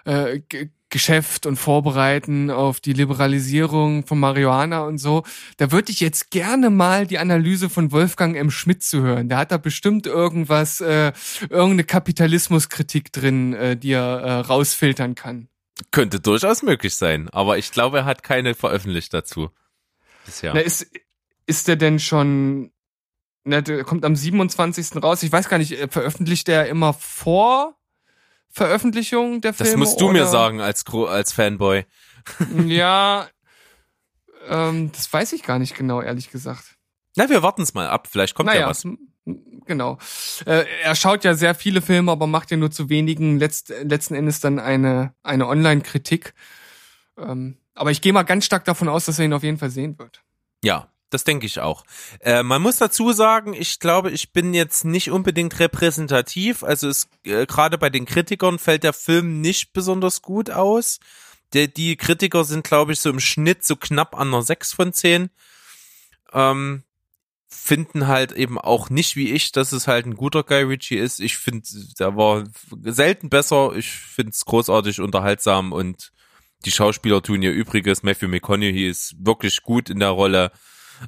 äh, Geschäft und Vorbereiten auf die Liberalisierung von Marihuana und so, da würde ich jetzt gerne mal die Analyse von Wolfgang M. Schmidt zu hören. Der hat da bestimmt irgendwas, äh, irgendeine Kapitalismuskritik drin, äh, die er äh, rausfiltern kann. Könnte durchaus möglich sein, aber ich glaube, er hat keine veröffentlicht dazu. Bisher. Na, ist, ist der denn schon, na, der kommt am 27. raus. Ich weiß gar nicht, äh, veröffentlicht der immer vor Veröffentlichung der Filme? das musst du mir oder- sagen als, als Fanboy. Ja, ähm, das weiß ich gar nicht genau, ehrlich gesagt. Na, wir warten es mal ab, vielleicht kommt naja, ja was. genau. Äh, er schaut ja sehr viele Filme, aber macht ja nur zu wenigen letzt, letzten Endes dann eine, eine Online-Kritik. Ähm, aber ich gehe mal ganz stark davon aus, dass er ihn auf jeden Fall sehen wird. Ja, das denke ich auch. Äh, man muss dazu sagen, ich glaube, ich bin jetzt nicht unbedingt repräsentativ. Also es äh, gerade bei den Kritikern fällt der Film nicht besonders gut aus. Der, die Kritiker sind, glaube ich, so im Schnitt so knapp an einer 6 von 10. Ähm, finden halt eben auch nicht wie ich, dass es halt ein guter Guy Ritchie ist. Ich finde, der war selten besser. Ich finde es großartig unterhaltsam und die Schauspieler tun ihr Übriges. Matthew McConaughey ist wirklich gut in der Rolle.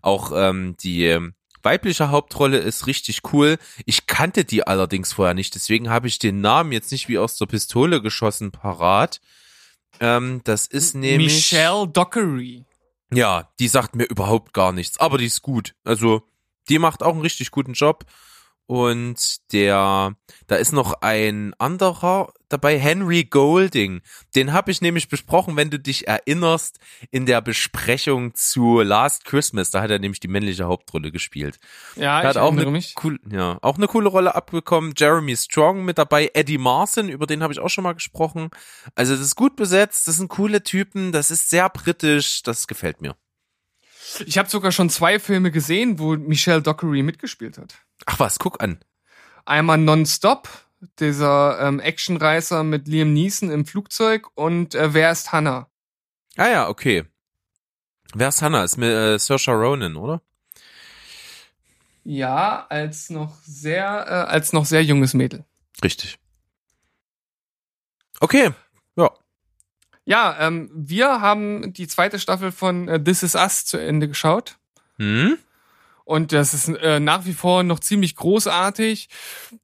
Auch ähm, die ähm, weibliche Hauptrolle ist richtig cool. Ich kannte die allerdings vorher nicht, deswegen habe ich den Namen jetzt nicht wie aus der Pistole geschossen parat. Ähm, das ist nämlich Michelle Dockery. ja, die sagt mir überhaupt gar nichts, aber die ist gut. Also die macht auch einen richtig guten Job. Und der, da ist noch ein anderer dabei, Henry Golding. Den habe ich nämlich besprochen, wenn du dich erinnerst, in der Besprechung zu Last Christmas. Da hat er nämlich die männliche Hauptrolle gespielt. Ja, Er hat ich auch eine, mich. cool, ja, auch eine coole Rolle abbekommen. Jeremy Strong mit dabei, Eddie Marson, über den habe ich auch schon mal gesprochen. Also das ist gut besetzt, das sind coole Typen, das ist sehr britisch, das gefällt mir. Ich habe sogar schon zwei Filme gesehen, wo Michelle Dockery mitgespielt hat. Ach was, guck an. Einmal Nonstop, dieser ähm, Actionreißer mit Liam Neeson im Flugzeug und äh, Wer ist Hannah? Ah ja, okay. Wer ist Hannah? Ist mit äh, Saoirse Ronan, oder? Ja, als noch sehr, äh, als noch sehr junges Mädel. Richtig. Okay, ja. Ähm, wir haben die zweite Staffel von äh, This Is Us zu Ende geschaut. Hm? Und das ist äh, nach wie vor noch ziemlich großartig.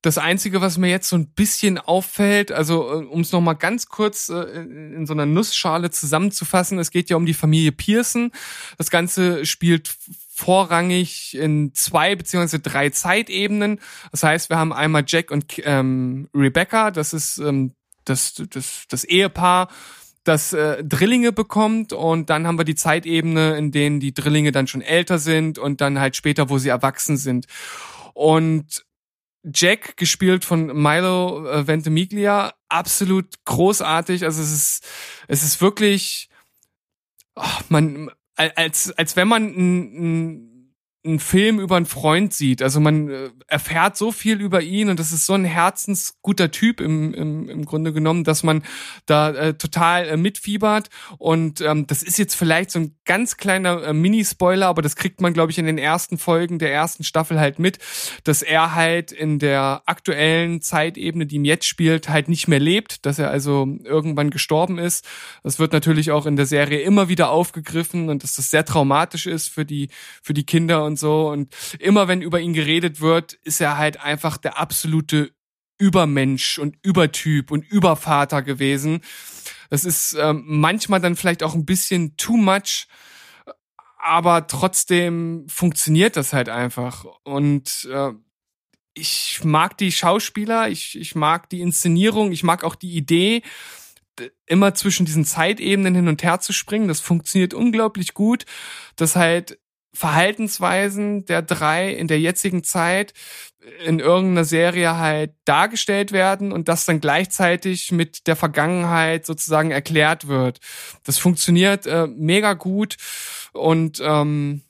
Das Einzige, was mir jetzt so ein bisschen auffällt, also äh, um es nochmal ganz kurz äh, in in so einer Nussschale zusammenzufassen, es geht ja um die Familie Pearson. Das Ganze spielt vorrangig in zwei beziehungsweise drei Zeitebenen. Das heißt, wir haben einmal Jack und ähm, Rebecca, das ist ähm, das, das, das Ehepaar, das äh, Drillinge bekommt und dann haben wir die Zeitebene, in denen die Drillinge dann schon älter sind und dann halt später, wo sie erwachsen sind. Und Jack, gespielt von Milo äh, Ventimiglia, absolut großartig. Also es ist, es ist wirklich, ach, man, als, als wenn man einen einen Film über einen Freund sieht. Also man äh, erfährt so viel über ihn und das ist so ein herzensguter Typ im, im, im Grunde genommen, dass man da äh, total äh, mitfiebert. Und ähm, das ist jetzt vielleicht so ein ganz kleiner äh, Mini-Spoiler, aber das kriegt man, glaube ich, in den ersten Folgen der ersten Staffel halt mit, dass er halt in der aktuellen Zeitebene, die ihm jetzt spielt, halt nicht mehr lebt, dass er also irgendwann gestorben ist. Das wird natürlich auch in der Serie immer wieder aufgegriffen und dass das sehr traumatisch ist für die, für die Kinder und so. Und immer wenn über ihn geredet wird, ist er halt einfach der absolute Übermensch und Übertyp und Übervater gewesen. Das ist ähm, manchmal dann vielleicht auch ein bisschen too much, aber trotzdem funktioniert das halt einfach. Und äh, ich mag die Schauspieler, ich, ich mag die Inszenierung, ich mag auch die Idee, immer zwischen diesen Zeitebenen hin und her zu springen. Das funktioniert unglaublich gut, dass halt Verhaltensweisen der drei in der jetzigen Zeit in irgendeiner Serie halt dargestellt werden und das dann gleichzeitig mit der Vergangenheit sozusagen erklärt wird. Das funktioniert äh, mega gut und ähm,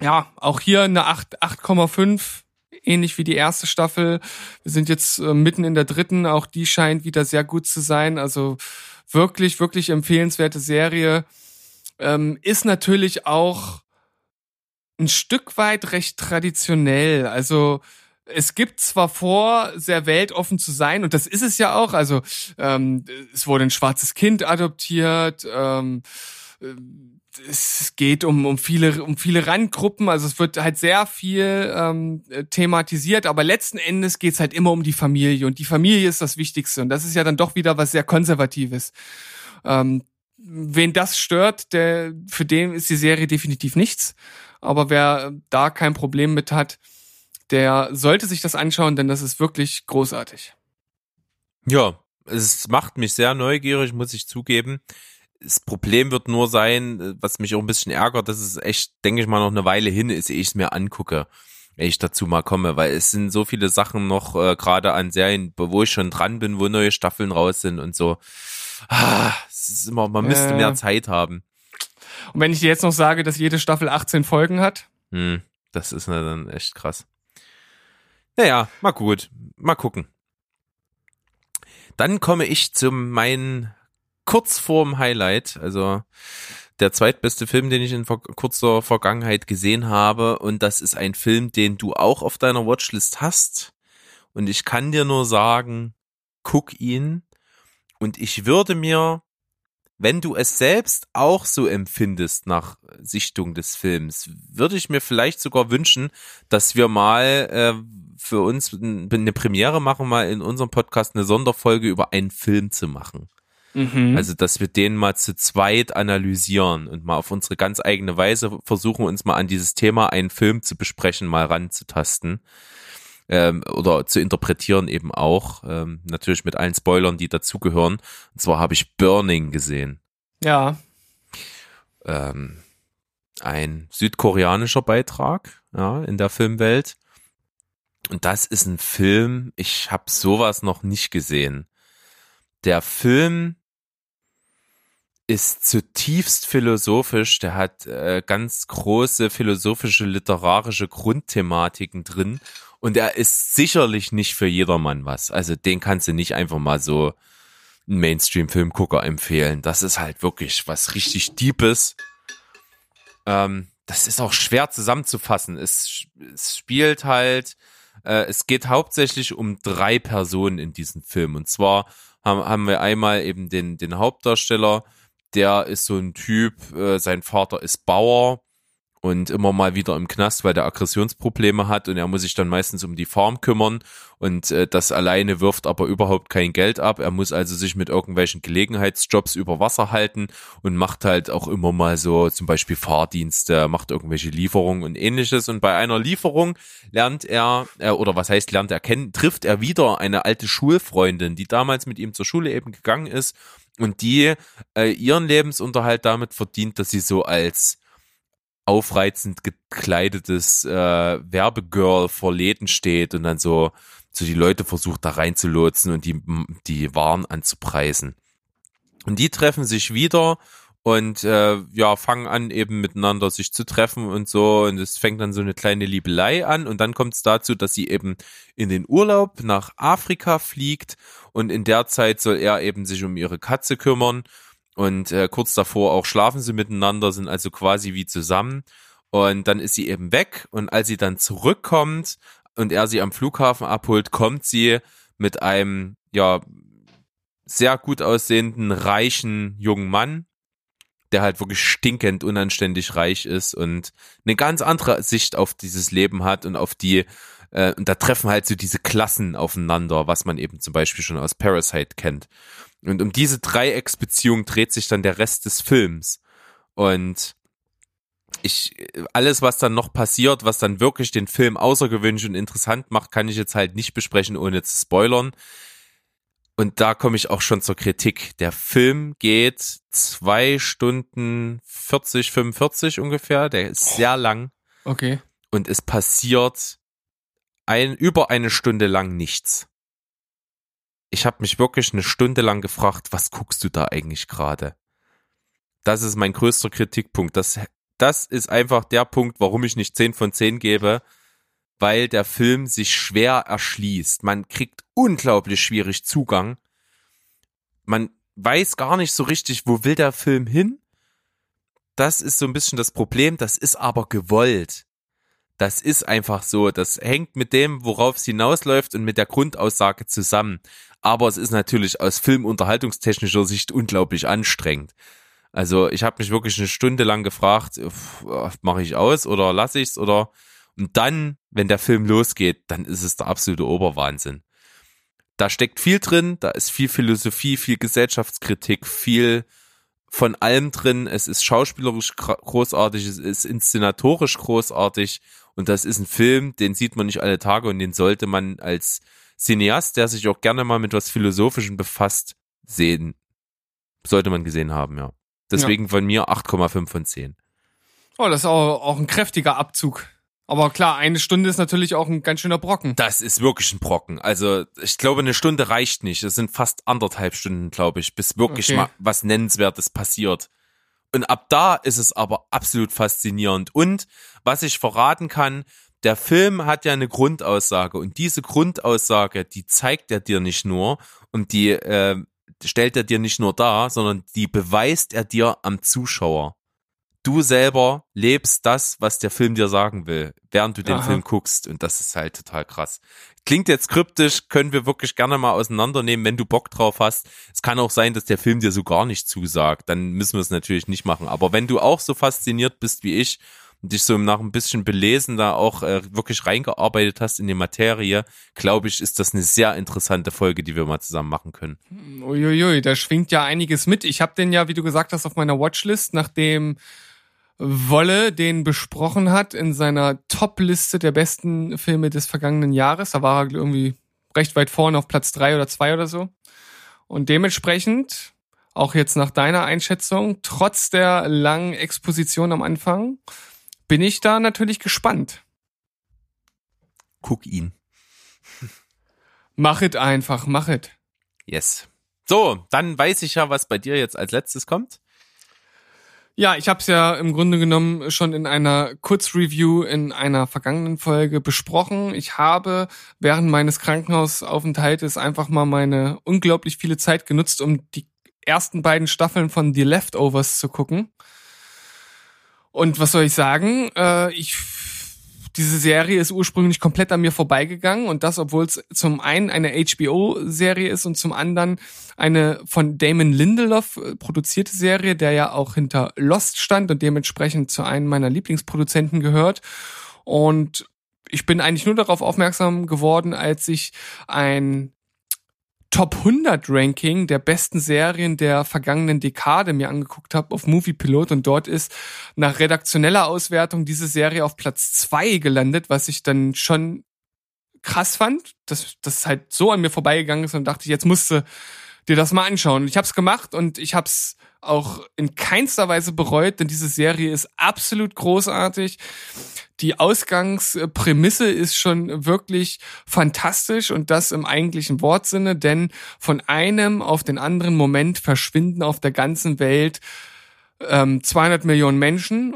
ja, auch hier eine 8 8,5 ähnlich wie die erste Staffel. Wir sind jetzt äh, mitten in der dritten, auch die scheint wieder sehr gut zu sein. Also wirklich, wirklich empfehlenswerte Serie. Ähm, ist natürlich auch ein Stück weit recht traditionell. Also es gibt zwar vor, sehr weltoffen zu sein, und das ist es ja auch. Also ähm, es wurde ein schwarzes Kind adoptiert. Ähm, äh, es geht um, um viele um viele Randgruppen, also es wird halt sehr viel ähm, thematisiert, aber letzten Endes geht's halt immer um die Familie und die Familie ist das Wichtigste und das ist ja dann doch wieder was sehr Konservatives. Ähm, wen das stört, der für den ist die Serie definitiv nichts, aber wer da kein Problem mit hat, der sollte sich das anschauen, denn das ist wirklich großartig. Ja, es macht mich sehr neugierig, muss ich zugeben. Das Problem wird nur sein, was mich auch ein bisschen ärgert, dass es echt, denke ich mal, noch eine Weile hin ist, ehe ich es mir angucke, wenn ich dazu mal komme, weil es sind so viele Sachen noch, äh, gerade an Serien, wo ich schon dran bin, wo neue Staffeln raus sind und so. Ah, es ist immer, man müsste Äh. mehr Zeit haben. Und wenn ich dir jetzt noch sage, dass jede Staffel 18 Folgen hat, Hm, das ist dann echt krass. Naja, mal gut. Mal gucken. Dann komme ich zu meinem Kurzform Highlight, also der zweitbeste Film, den ich in kurzer Vergangenheit gesehen habe. Und das ist ein Film, den du auch auf deiner Watchlist hast. Und ich kann dir nur sagen, guck ihn. Und ich würde mir, wenn du es selbst auch so empfindest nach Sichtung des Films, würde ich mir vielleicht sogar wünschen, dass wir mal äh, für uns eine Premiere machen, mal in unserem Podcast eine Sonderfolge über einen Film zu machen. mhm. Also, dass wir den mal zu zweit analysieren und mal auf unsere ganz eigene Weise versuchen, uns mal an dieses Thema einen Film zu besprechen, mal ranzutasten. Ähm, oder zu interpretieren eben auch. Ähm, natürlich mit allen Spoilern, die dazugehören. Und zwar habe ich Burning gesehen. ja, Ähm, ein südkoreanischer Beitrag ja, in der Filmwelt. Und das ist ein Film, ich habe sowas noch nicht gesehen. Der Film ist zutiefst philosophisch, der hat äh, ganz große philosophische, literarische Grundthematiken drin und er ist sicherlich nicht für jedermann was. Also den kannst du nicht einfach mal so einen Mainstream-Filmgucker empfehlen. Das ist halt wirklich was richtig Deepes. Ähm, das ist auch schwer zusammenzufassen. Es, es spielt halt, äh, es geht hauptsächlich um drei Personen in diesem Film. Und zwar haben, haben wir einmal eben den, den Hauptdarsteller, der ist so ein Typ, äh, sein Vater ist Bauer und immer mal wieder im Knast, weil der Aggressionsprobleme hat und er muss sich dann meistens um die Farm kümmern und äh, das alleine wirft aber überhaupt kein Geld ab. Er muss also sich mit irgendwelchen Gelegenheitsjobs über Wasser halten und macht halt auch immer mal so zum Beispiel Fahrdienste, macht irgendwelche Lieferungen und ähnliches und bei einer Lieferung lernt er, äh, oder was heißt lernt er kennen, trifft er wieder eine alte Schulfreundin, die damals mit ihm zur Schule eben gegangen ist und die äh, ihren Lebensunterhalt damit verdient, dass sie so als aufreizend gekleidetes äh, Werbegirl vor Läden steht und dann so so die Leute versucht da reinzulotsen und die die Waren anzupreisen. Und die treffen sich wieder und äh, ja fangen an eben miteinander sich zu treffen und so. Und es fängt dann so eine kleine Liebelei an. Und dann kommt es dazu, dass sie eben in den Urlaub nach Afrika fliegt. Und in der Zeit soll er eben sich um ihre Katze kümmern und äh, kurz davor auch schlafen sie miteinander, sind also quasi wie zusammen. Und dann ist sie eben weg und als sie dann zurückkommt und er sie am Flughafen abholt, kommt sie mit einem, ja, sehr gut aussehenden, reichen jungen Mann, der halt wirklich stinkend unanständig reich ist und eine ganz andere Sicht auf dieses Leben hat und auf die, äh, und da treffen halt so diese Klassen aufeinander, was man eben zum Beispiel schon aus Parasite kennt. Und um diese Dreiecksbeziehung dreht sich dann der Rest des Films. Und ich, alles, was dann noch passiert, was dann wirklich den Film außergewöhnlich und interessant macht, kann ich jetzt halt nicht besprechen, ohne zu spoilern. Und da komme ich auch schon zur Kritik. Der Film geht zwei Stunden 40, 45 ungefähr. Der ist sehr lang okay. und es passiert ein, über eine Stunde lang nichts. Ich habe mich wirklich eine Stunde lang gefragt, was guckst du da eigentlich gerade? Das ist mein größter Kritikpunkt. Das, das ist einfach der Punkt, warum ich nicht 10 von 10 gebe, weil der Film sich schwer erschließt. Man kriegt unglaublich schwierig Zugang. Man weiß gar nicht so richtig, wo will der Film hin. Das ist so ein bisschen das Problem. Das ist aber gewollt. Das ist einfach so. Das hängt mit dem, worauf es hinausläuft und mit der Grundaussage zusammen. Aber es ist natürlich aus filmunterhaltungstechnischer Sicht unglaublich anstrengend. Also ich habe mich wirklich eine Stunde lang gefragt, mache ich aus oder lasse ich's oder und dann, wenn der Film losgeht, dann ist es der absolute Oberwahnsinn. Da steckt viel drin, da ist viel Philosophie, viel Gesellschaftskritik, viel von allem drin. Es ist schauspielerisch großartig, es ist inszenatorisch großartig und das ist ein Film, den sieht man nicht alle Tage und den sollte man als Cineast, der sich auch gerne mal mit was Philosophischem befasst, sehen. Sollte man gesehen haben, ja. Deswegen ja. von mir 8,5 von 10. Oh, das ist auch, auch ein kräftiger Abzug. Aber klar, eine Stunde ist natürlich auch ein ganz schöner Brocken. Das ist wirklich ein Brocken. Also ich glaube, eine Stunde reicht nicht. Es sind fast anderthalb Stunden, glaube ich, bis wirklich Okay. mal was Nennenswertes passiert. Und ab da ist es aber absolut faszinierend. Und was ich verraten kann, der Film hat ja eine Grundaussage und diese Grundaussage, die zeigt er dir nicht nur und die äh, stellt er dir nicht nur dar, sondern die beweist er dir am Zuschauer. Du selber lebst das, was der Film dir sagen will, während du den Aha. Film guckst und das ist halt total krass. Klingt jetzt kryptisch, können wir wirklich gerne mal auseinandernehmen, wenn du Bock drauf hast. Es kann auch sein, dass der Film dir so gar nicht zusagt, dann müssen wir es natürlich nicht machen. Aber wenn du auch so fasziniert bist wie ich und dich so nach ein bisschen belesen da auch äh, wirklich reingearbeitet hast in die Materie, glaube ich, ist das eine sehr interessante Folge, die wir mal zusammen machen können. Uiuiui, da schwingt ja einiges mit. Ich habe den ja, wie du gesagt hast, auf meiner Watchlist, nachdem Wolle den besprochen hat in seiner Top-Liste der besten Filme des vergangenen Jahres. Da war er irgendwie recht weit vorne auf Platz drei oder zwei oder so. Und dementsprechend, auch jetzt nach deiner Einschätzung, trotz der langen Exposition am Anfang, bin ich da natürlich gespannt. Guck ihn. Mach it einfach, mach it. Yes. So, dann weiß ich ja, was bei dir jetzt als letztes kommt. Ja, ich habe es ja im Grunde genommen schon in einer Kurzreview in einer vergangenen Folge besprochen. Ich habe während meines Krankenhausaufenthaltes einfach mal meine unglaublich viele Zeit genutzt, um die ersten beiden Staffeln von The Leftovers zu gucken. Und was soll ich sagen? Äh, ich diese Serie ist ursprünglich komplett an mir vorbeigegangen und das, obwohl es zum einen eine HBO-Serie ist und zum anderen eine von Damon Lindelof äh, produzierte Serie, der ja auch hinter Lost stand und dementsprechend zu einem meiner Lieblingsproduzenten gehört. Und ich bin eigentlich nur darauf aufmerksam geworden, als ich ein Top 100 Ranking der besten Serien der vergangenen Dekade mir angeguckt habe auf Movie Pilot und dort ist nach redaktioneller Auswertung diese Serie auf Platz zwei gelandet, was ich dann schon krass fand, dass das halt so an mir vorbeigegangen ist und dachte jetzt musste dir das mal anschauen. Ich habe es gemacht und ich habe es auch in keinster Weise bereut, denn diese Serie ist absolut großartig. Die Ausgangsprämisse ist schon wirklich fantastisch und das im eigentlichen Wortsinne, denn von einem auf den anderen Moment verschwinden auf der ganzen Welt ähm, 200 Millionen Menschen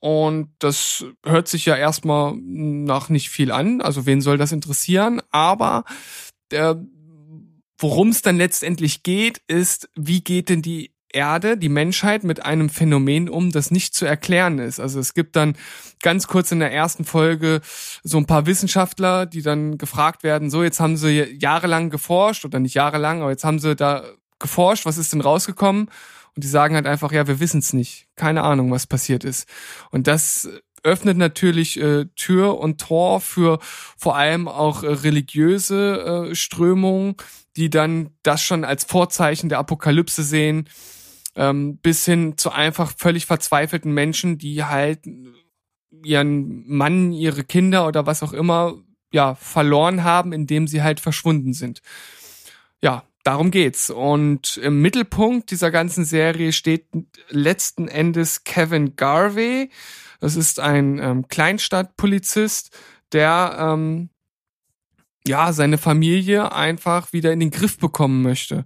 und das hört sich ja erstmal nach nicht viel an. Also wen soll das interessieren? Aber äh, worum es dann letztendlich geht, ist, wie geht denn die Erde, die Menschheit mit einem Phänomen um, das nicht zu erklären ist. Also es gibt dann ganz kurz in der ersten Folge so ein paar Wissenschaftler, die dann gefragt werden, so jetzt haben sie jahrelang geforscht oder nicht jahrelang, aber jetzt haben sie da geforscht, was ist denn rausgekommen? Und die sagen halt einfach, ja, wir wissen es nicht. Keine Ahnung, was passiert ist. Und das öffnet natürlich äh, Tür und Tor für vor allem auch äh, religiöse äh, Strömungen, die dann das schon als Vorzeichen der Apokalypse sehen, ähm, bis hin zu einfach völlig verzweifelten Menschen, die halt ihren Mann, ihre Kinder oder was auch immer ja verloren haben, indem sie halt verschwunden sind. Ja, darum geht's. Und im Mittelpunkt dieser ganzen Serie steht letzten Endes Kevin Garvey. Das ist ein ähm, Kleinstadtpolizist, der ähm, ja seine Familie einfach wieder in den Griff bekommen möchte.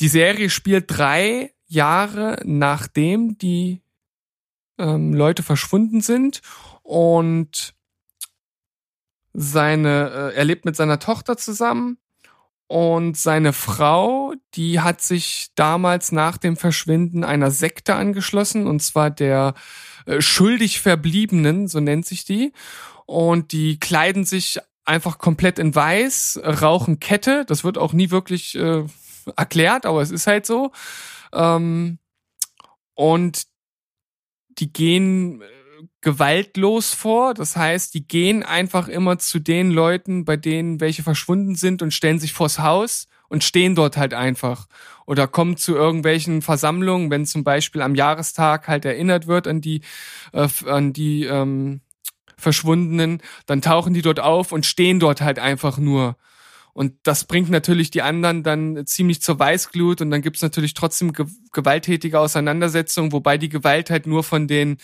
Die Serie spielt drei Jahre nachdem die ähm, Leute verschwunden sind und seine, äh, er lebt mit seiner Tochter zusammen und seine Frau, die hat sich damals nach dem Verschwinden einer Sekte angeschlossen, und zwar der äh, schuldig Verbliebenen, so nennt sich die. Und die kleiden sich einfach komplett in weiß, rauchen Kette. Das wird auch nie wirklich äh, erklärt, aber es ist halt so. Ähm, und die gehen äh, gewaltlos vor. Das heißt, die gehen einfach immer zu den Leuten, bei denen welche verschwunden sind und stellen sich vors Haus und stehen dort halt einfach. Oder kommen zu irgendwelchen Versammlungen, wenn zum Beispiel am Jahrestag halt erinnert wird an die, äh, an die ähm, Verschwundenen, dann tauchen die dort auf und stehen dort halt einfach nur. Und das bringt natürlich die anderen dann ziemlich zur Weißglut und dann gibt's natürlich trotzdem ge gewalttätige Auseinandersetzungen, wobei die Gewalt halt nur von den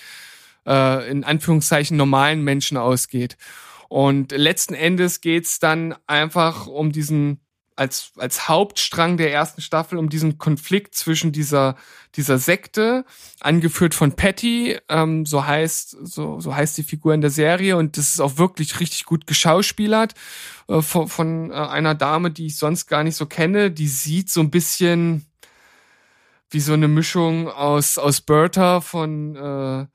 äh, in Anführungszeichen normalen Menschen ausgeht. Und letzten Endes geht's dann einfach um diesen als, als Hauptstrang der ersten Staffel um diesen Konflikt zwischen dieser, dieser Sekte, angeführt von Patty, ähm, so heißt, so, so heißt die Figur in der Serie und das ist auch wirklich richtig gut geschauspielert äh, von, von äh, einer Dame, die ich sonst gar nicht so kenne. Die sieht so ein bisschen wie so eine Mischung aus, aus Bertha von, äh,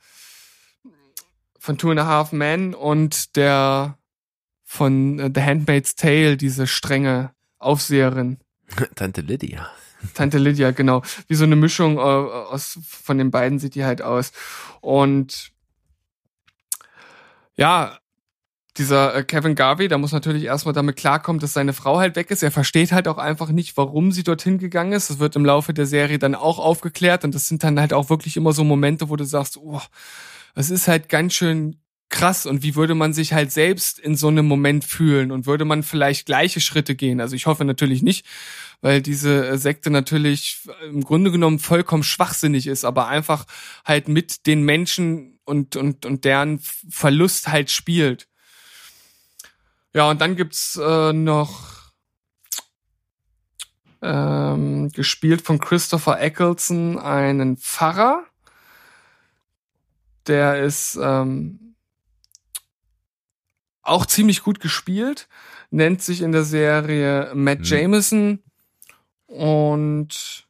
von Two and a Half Men und der von äh, The Handmaid's Tale, diese strenge Aufseherin. Tante Lydia. Tante Lydia, genau. Wie so eine Mischung äh, aus von den beiden sieht die halt aus. Und ja, dieser äh, Kevin Garvey, da muss natürlich erstmal damit klarkommen, dass seine Frau halt weg ist. Er versteht halt auch einfach nicht, warum sie dorthin gegangen ist. Das wird im Laufe der Serie dann auch aufgeklärt und das sind dann halt auch wirklich immer so Momente, wo du sagst, oh, es ist halt ganz schön krass und wie würde man sich halt selbst in so einem Moment fühlen und würde man vielleicht gleiche Schritte gehen? Also ich hoffe natürlich nicht, weil diese äh, Sekte natürlich im Grunde genommen vollkommen schwachsinnig ist, aber einfach halt mit den Menschen und, und, und deren Verlust halt spielt. Ja, und dann gibt's äh, noch ähm, gespielt von Christopher Eccleston einen Pfarrer. Der ist ähm, auch ziemlich gut gespielt, nennt sich in der Serie Matt Hm. Jameson. Und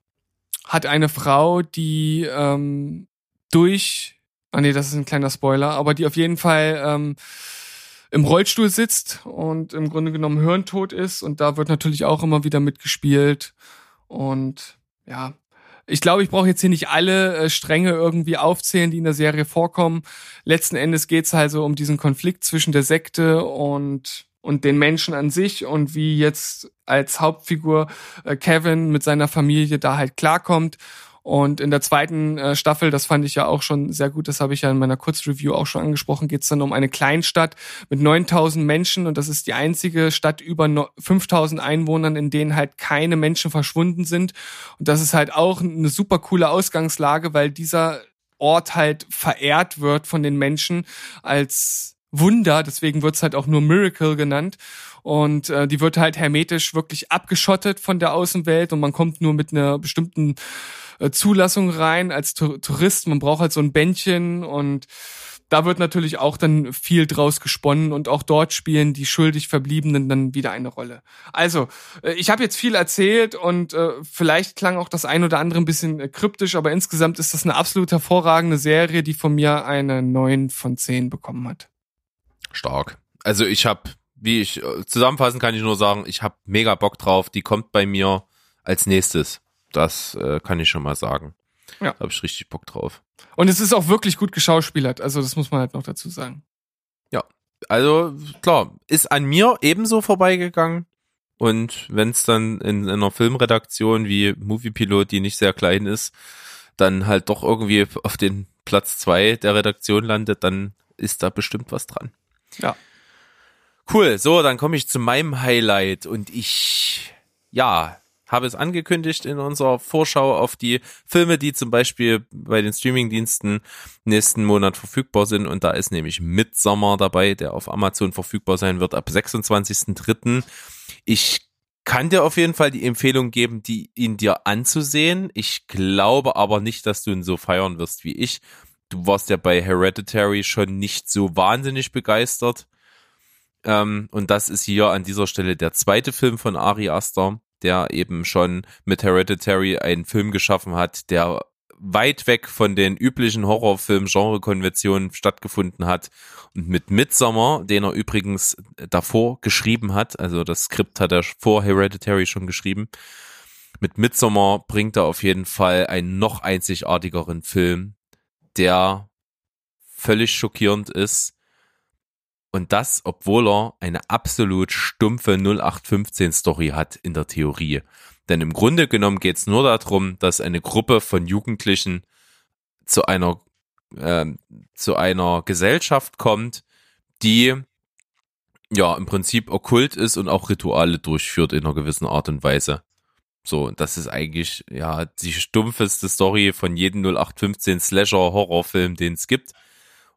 hat eine Frau, die ähm, durch, ah nee, das ist ein kleiner Spoiler, aber die auf jeden Fall ähm, im Rollstuhl sitzt und im Grunde genommen hirntot ist. Und da wird natürlich auch immer wieder mitgespielt. Und ja, ich glaube, ich brauche jetzt hier nicht alle äh, Stränge irgendwie aufzählen, die in der Serie vorkommen. Letzten Endes geht's also um diesen Konflikt zwischen der Sekte und und den Menschen an sich und wie jetzt als Hauptfigur äh, Kevin mit seiner Familie da halt klarkommt. Und in der zweiten äh, Staffel, das fand ich ja auch schon sehr gut, das habe ich ja in meiner Kurzreview auch schon angesprochen, geht's dann um eine Kleinstadt mit 9000 Menschen und das ist die einzige Stadt über no 5000 Einwohnern, in denen halt keine Menschen verschwunden sind. Und das ist halt auch eine super coole Ausgangslage, weil dieser Ort halt verehrt wird von den Menschen als Wunder, deswegen wird's halt auch nur Miracle genannt. Und äh, die wird halt hermetisch wirklich abgeschottet von der Außenwelt und man kommt nur mit einer bestimmten äh, Zulassung rein als Tour Tourist. Man braucht halt so ein Bändchen und da wird natürlich auch dann viel draus gesponnen und auch dort spielen die schuldig Verbliebenen dann wieder eine Rolle. Also, äh, ich habe jetzt viel erzählt und äh, vielleicht klang auch das ein oder andere ein bisschen äh, kryptisch, aber insgesamt ist das eine absolut hervorragende Serie, die von mir eine 9 von 10 bekommen hat. Stark. Also ich habe, wie ich äh, zusammenfassen kann ich nur sagen, ich habe mega Bock drauf. Die kommt bei mir als nächstes. Das äh, kann ich schon mal sagen. Ja. Da habe ich richtig Bock drauf. Und es ist auch wirklich gut geschauspielert, also das muss man halt noch dazu sagen. Also klar, ist an mir ebenso vorbeigegangen. Und wenn es dann in, in einer Filmredaktion wie Moviepilot, die nicht sehr klein ist, dann halt doch irgendwie auf den Platz zwei der Redaktion landet, dann ist da bestimmt was dran. Ja. Cool, so, dann komme ich zu meinem Highlight und ich, ja, habe es angekündigt in unserer Vorschau auf die Filme, die zum Beispiel bei den Streamingdiensten nächsten Monat verfügbar sind und da ist nämlich Midsommer dabei, der auf Amazon verfügbar sein wird ab 26.03. Ich kann dir auf jeden Fall die Empfehlung geben, die ihn dir anzusehen. Ich glaube aber nicht, dass du ihn so feiern wirst wie ich. Du warst ja bei Hereditary schon nicht so wahnsinnig begeistert. Ähm, und das ist hier an dieser Stelle der zweite Film von Ari Aster, der eben schon mit Hereditary einen Film geschaffen hat, der weit weg von den üblichen Horrorfilm-Genre-Konventionen stattgefunden hat. Und mit Midsommar, den er übrigens davor geschrieben hat, also das Skript hat er vor Hereditary schon geschrieben, mit Midsommar bringt er auf jeden Fall einen noch einzigartigeren Film, der völlig schockierend ist. Und das, obwohl er eine absolut stumpfe 0815 Story hat in der Theorie. Denn im Grunde genommen geht es nur darum, dass eine Gruppe von Jugendlichen zu einer, äh, zu einer Gesellschaft kommt, die ja im Prinzip okkult ist und auch Rituale durchführt in einer gewissen Art und Weise. So, und das ist eigentlich ja die stumpfeste Story von jedem 0815 Slasher Horrorfilm, den es gibt.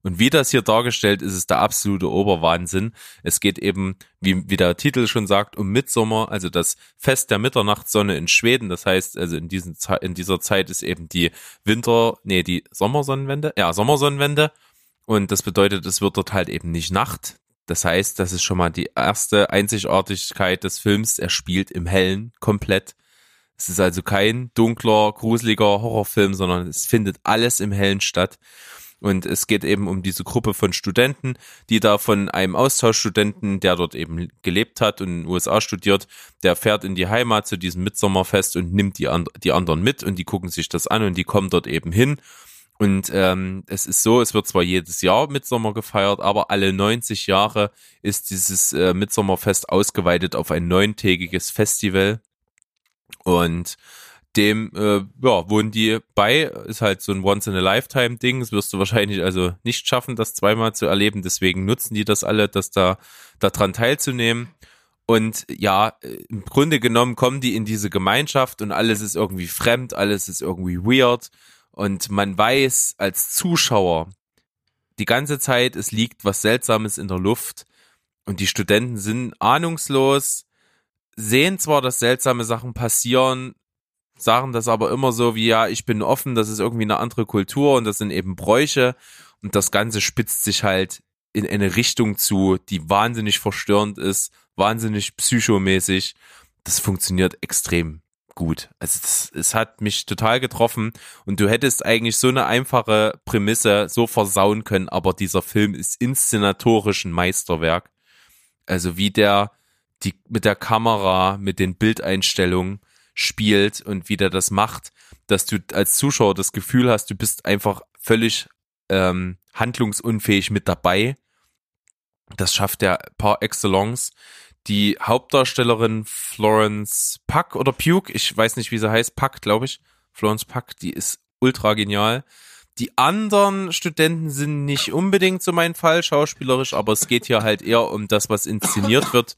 Und wie das hier dargestellt ist, ist der absolute Oberwahnsinn. Es geht eben, wie, wie der Titel schon sagt, um Mitsommer, also das Fest der Mitternachtssonne in Schweden. Das heißt, also in, diesen, in dieser Zeit ist eben die Winter, nee, die Sommersonnenwende, ja, Sommersonnenwende. Und das bedeutet, es wird dort halt eben nicht Nacht. Das heißt, das ist schon mal die erste Einzigartigkeit des Films. Er spielt im Hellen komplett. Es ist also kein dunkler, gruseliger Horrorfilm, sondern es findet alles im Hellen statt. Und es geht eben um diese Gruppe von Studenten, die da von einem Austauschstudenten, der dort eben gelebt hat und in den USA studiert, der fährt in die Heimat zu diesem Mitsommerfest und nimmt die, and die anderen mit und die gucken sich das an und die kommen dort eben hin. Und ähm, es ist so, es wird zwar jedes Jahr Mitsommer gefeiert, aber alle 90 Jahre ist dieses äh, Mitsommerfest ausgeweitet auf ein neuntägiges Festival. Und dem, äh, ja, wohnen die bei, ist halt so ein Once-in-a-Lifetime-Ding, das wirst du wahrscheinlich also nicht schaffen, das zweimal zu erleben, deswegen nutzen die das alle, das da, daran teilzunehmen. Und ja, im Grunde genommen kommen die in diese Gemeinschaft und alles ist irgendwie fremd, alles ist irgendwie weird. Und man weiß als Zuschauer die ganze Zeit, es liegt was Seltsames in der Luft. Und die Studenten sind ahnungslos, sehen zwar, dass seltsame Sachen passieren, sagen das aber immer so wie, ja, ich bin offen, das ist irgendwie eine andere Kultur und das sind eben Bräuche und das Ganze spitzt sich halt in eine Richtung zu, die wahnsinnig verstörend ist, wahnsinnig psychomäßig. Das funktioniert extrem gut. Also das, es hat mich total getroffen und du hättest eigentlich so eine einfache Prämisse so versauen können, aber dieser Film ist inszenatorisch ein Meisterwerk. Also wie der die mit der Kamera, mit den Bildeinstellungen spielt und wie der das macht, dass du als Zuschauer das Gefühl hast, du bist einfach völlig ähm, handlungsunfähig mit dabei. Das schafft er par excellence. Die Hauptdarstellerin Florence Puck oder Puke, ich weiß nicht, wie sie heißt, Puck, glaube ich. Florence Puck, die ist ultra genial. Die anderen Studenten sind nicht unbedingt so mein Fall schauspielerisch, aber es geht hier halt eher um das, was inszeniert wird.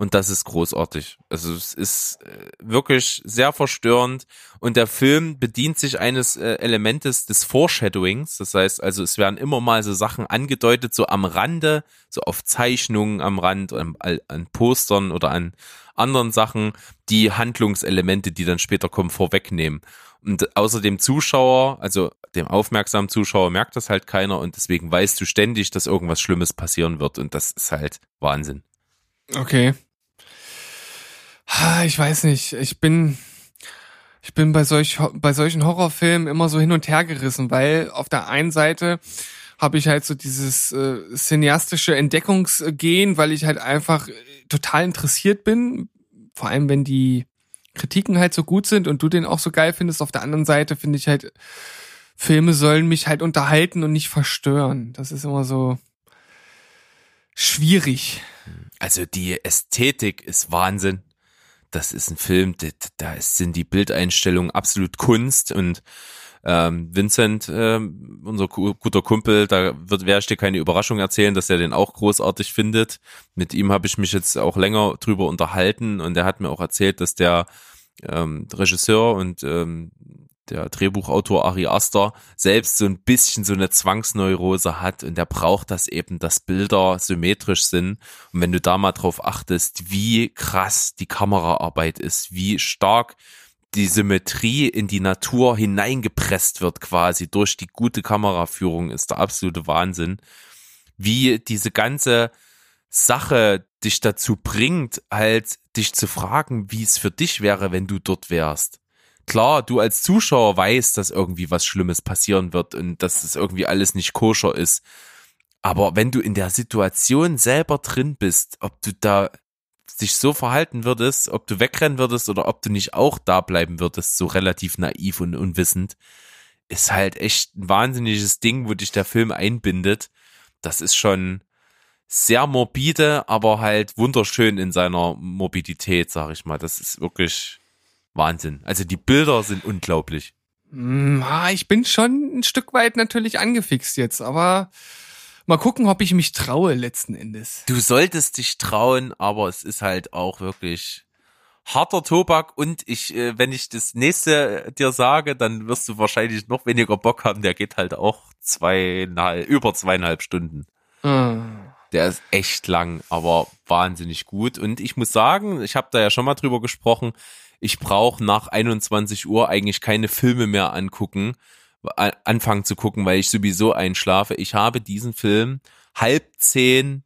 Und das ist großartig. Also es ist äh, wirklich sehr verstörend. Und der Film bedient sich eines äh, Elementes des Foreshadowings. Das heißt also, es werden immer mal so Sachen angedeutet, so am Rande, so auf Zeichnungen am Rand, an, an Postern oder an anderen Sachen, die Handlungselemente, die dann später kommen, vorwegnehmen. Und außer dem Zuschauer, also dem aufmerksamen Zuschauer, merkt das halt keiner und deswegen weißt du ständig, dass irgendwas Schlimmes passieren wird und das ist halt Wahnsinn. Okay. Ich weiß nicht. Ich bin, ich bin bei solch, bei solchen Horrorfilmen immer so hin und her gerissen, weil auf der einen Seite habe ich halt so dieses äh, cineastische Entdeckungsgehen, weil ich halt einfach äh, total interessiert bin, vor allem wenn die Kritiken halt so gut sind und du den auch so geil findest. Auf der anderen Seite finde ich halt, Filme sollen mich halt unterhalten und nicht verstören. Das ist immer so schwierig. Also die Ästhetik ist Wahnsinn. Das ist ein Film, da, sind die Bildeinstellungen absolut Kunst und ähm, Vincent, ähm, unser gu- guter Kumpel, da wird werde ich dir keine Überraschung erzählen, dass er den auch großartig findet. Mit ihm habe ich mich jetzt auch länger drüber unterhalten und er hat mir auch erzählt, dass der ähm, Regisseur und ähm, der Drehbuchautor Ari Aster selbst so ein bisschen so eine Zwangsneurose hat und der braucht das eben, dass Bilder symmetrisch sind. Und wenn du da mal drauf achtest, wie krass die Kameraarbeit ist, wie stark die Symmetrie in die Natur hineingepresst wird quasi durch die gute Kameraführung, ist der absolute Wahnsinn. Wie diese ganze Sache dich dazu bringt, halt dich zu fragen, wie es für dich wäre, wenn du dort wärst. Klar, du als Zuschauer weißt, dass irgendwie was Schlimmes passieren wird und dass es irgendwie alles nicht koscher ist. Aber wenn du in der Situation selber drin bist, ob du da dich so verhalten würdest, ob du wegrennen würdest oder ob du nicht auch da bleiben würdest, so relativ naiv und unwissend, ist halt echt ein wahnsinniges Ding, wo dich der Film einbindet. Das ist schon sehr morbide, aber halt wunderschön in seiner Morbidität, sag ich mal. Das ist wirklich Wahnsinn. Also die Bilder sind unglaublich. Hm, ah, ich bin schon ein Stück weit natürlich angefixt jetzt, aber mal gucken, ob ich mich traue letzten Endes. Du solltest dich trauen, aber es ist halt auch wirklich harter Tobak und ich, äh, wenn ich das nächste dir sage, dann wirst du wahrscheinlich noch weniger Bock haben. Der geht halt auch zweieinhalb, über zweieinhalb Stunden. Ah. Der ist echt lang, aber wahnsinnig gut. Und ich muss sagen, ich habe da ja schon mal drüber gesprochen, ich brauche nach 21 Uhr eigentlich keine Filme mehr angucken, anfangen zu gucken, weil ich sowieso einschlafe. Ich habe diesen Film halb zehn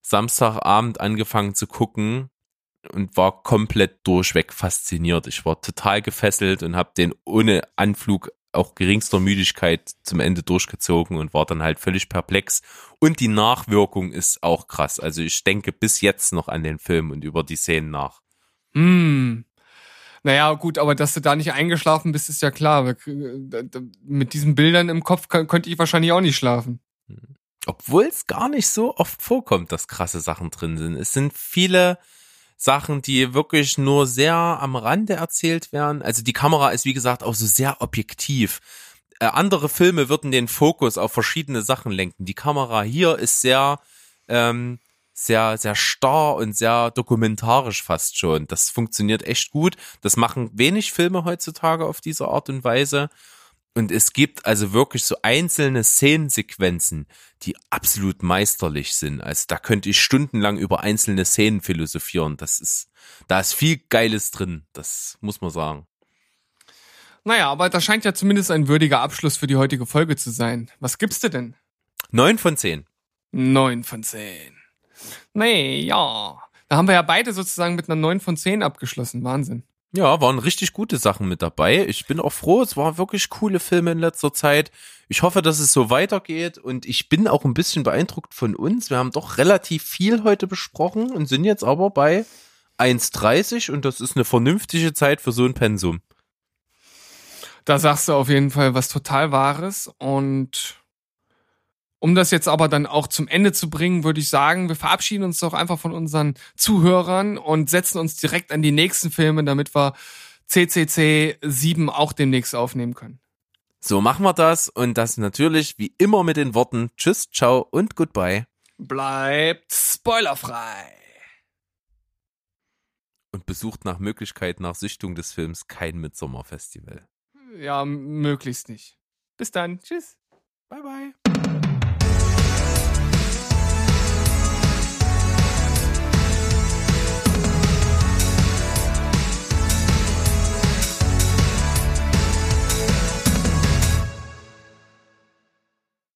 Samstagabend angefangen zu gucken und war komplett durchweg fasziniert. Ich war total gefesselt und habe den ohne Anflug auch geringster Müdigkeit zum Ende durchgezogen und war dann halt völlig perplex. Und die Nachwirkung ist auch krass. Also ich denke bis jetzt noch an den Film und über die Szenen nach. Hm. Naja, gut, aber dass du da nicht eingeschlafen bist, ist ja klar. Wir- Mit diesen Bildern im Kopf könnte ich wahrscheinlich auch nicht schlafen. Obwohl es gar nicht so oft vorkommt, dass krasse Sachen drin sind. Es sind viele Sachen, die wirklich nur sehr am Rande erzählt werden. Also die Kamera ist, wie gesagt, auch so sehr objektiv. Äh, andere Filme würden den Fokus auf verschiedene Sachen lenken. Die Kamera hier ist sehr, ähm, sehr, sehr starr und sehr dokumentarisch fast schon. Das funktioniert echt gut. Das machen wenig Filme heutzutage auf diese Art und Weise. Und es gibt also wirklich so einzelne Szenensequenzen, die absolut meisterlich sind. Also da könnte ich stundenlang über einzelne Szenen philosophieren. Das ist, da ist viel Geiles drin. Das muss man sagen. Naja, aber das scheint ja zumindest ein würdiger Abschluss für die heutige Folge zu sein. Was gibst du denn? Neun von zehn. Neun von zehn. Nee, ja. Da haben wir ja beide sozusagen mit einer neun von zehn abgeschlossen. Wahnsinn. Ja, waren richtig gute Sachen mit dabei. Ich bin auch froh, es waren wirklich coole Filme in letzter Zeit. Ich hoffe, dass es so weitergeht und ich bin auch ein bisschen beeindruckt von uns. Wir haben doch relativ viel heute besprochen und sind jetzt aber bei 1,30 und das ist eine vernünftige Zeit für so ein Pensum. Da sagst du auf jeden Fall was total Wahres. Und um das jetzt aber dann auch zum Ende zu bringen, würde ich sagen, wir verabschieden uns doch einfach von unseren Zuhörern und setzen uns direkt an die nächsten Filme, damit wir CCC 7 auch demnächst aufnehmen können. So machen wir das und das natürlich wie immer mit den Worten Tschüss, ciao und goodbye. Bleibt spoilerfrei. Und besucht nach Möglichkeit nach Sichtung des Films kein Midsommerfestival. Ja, möglichst nicht. Bis dann. Tschüss. Bye bye.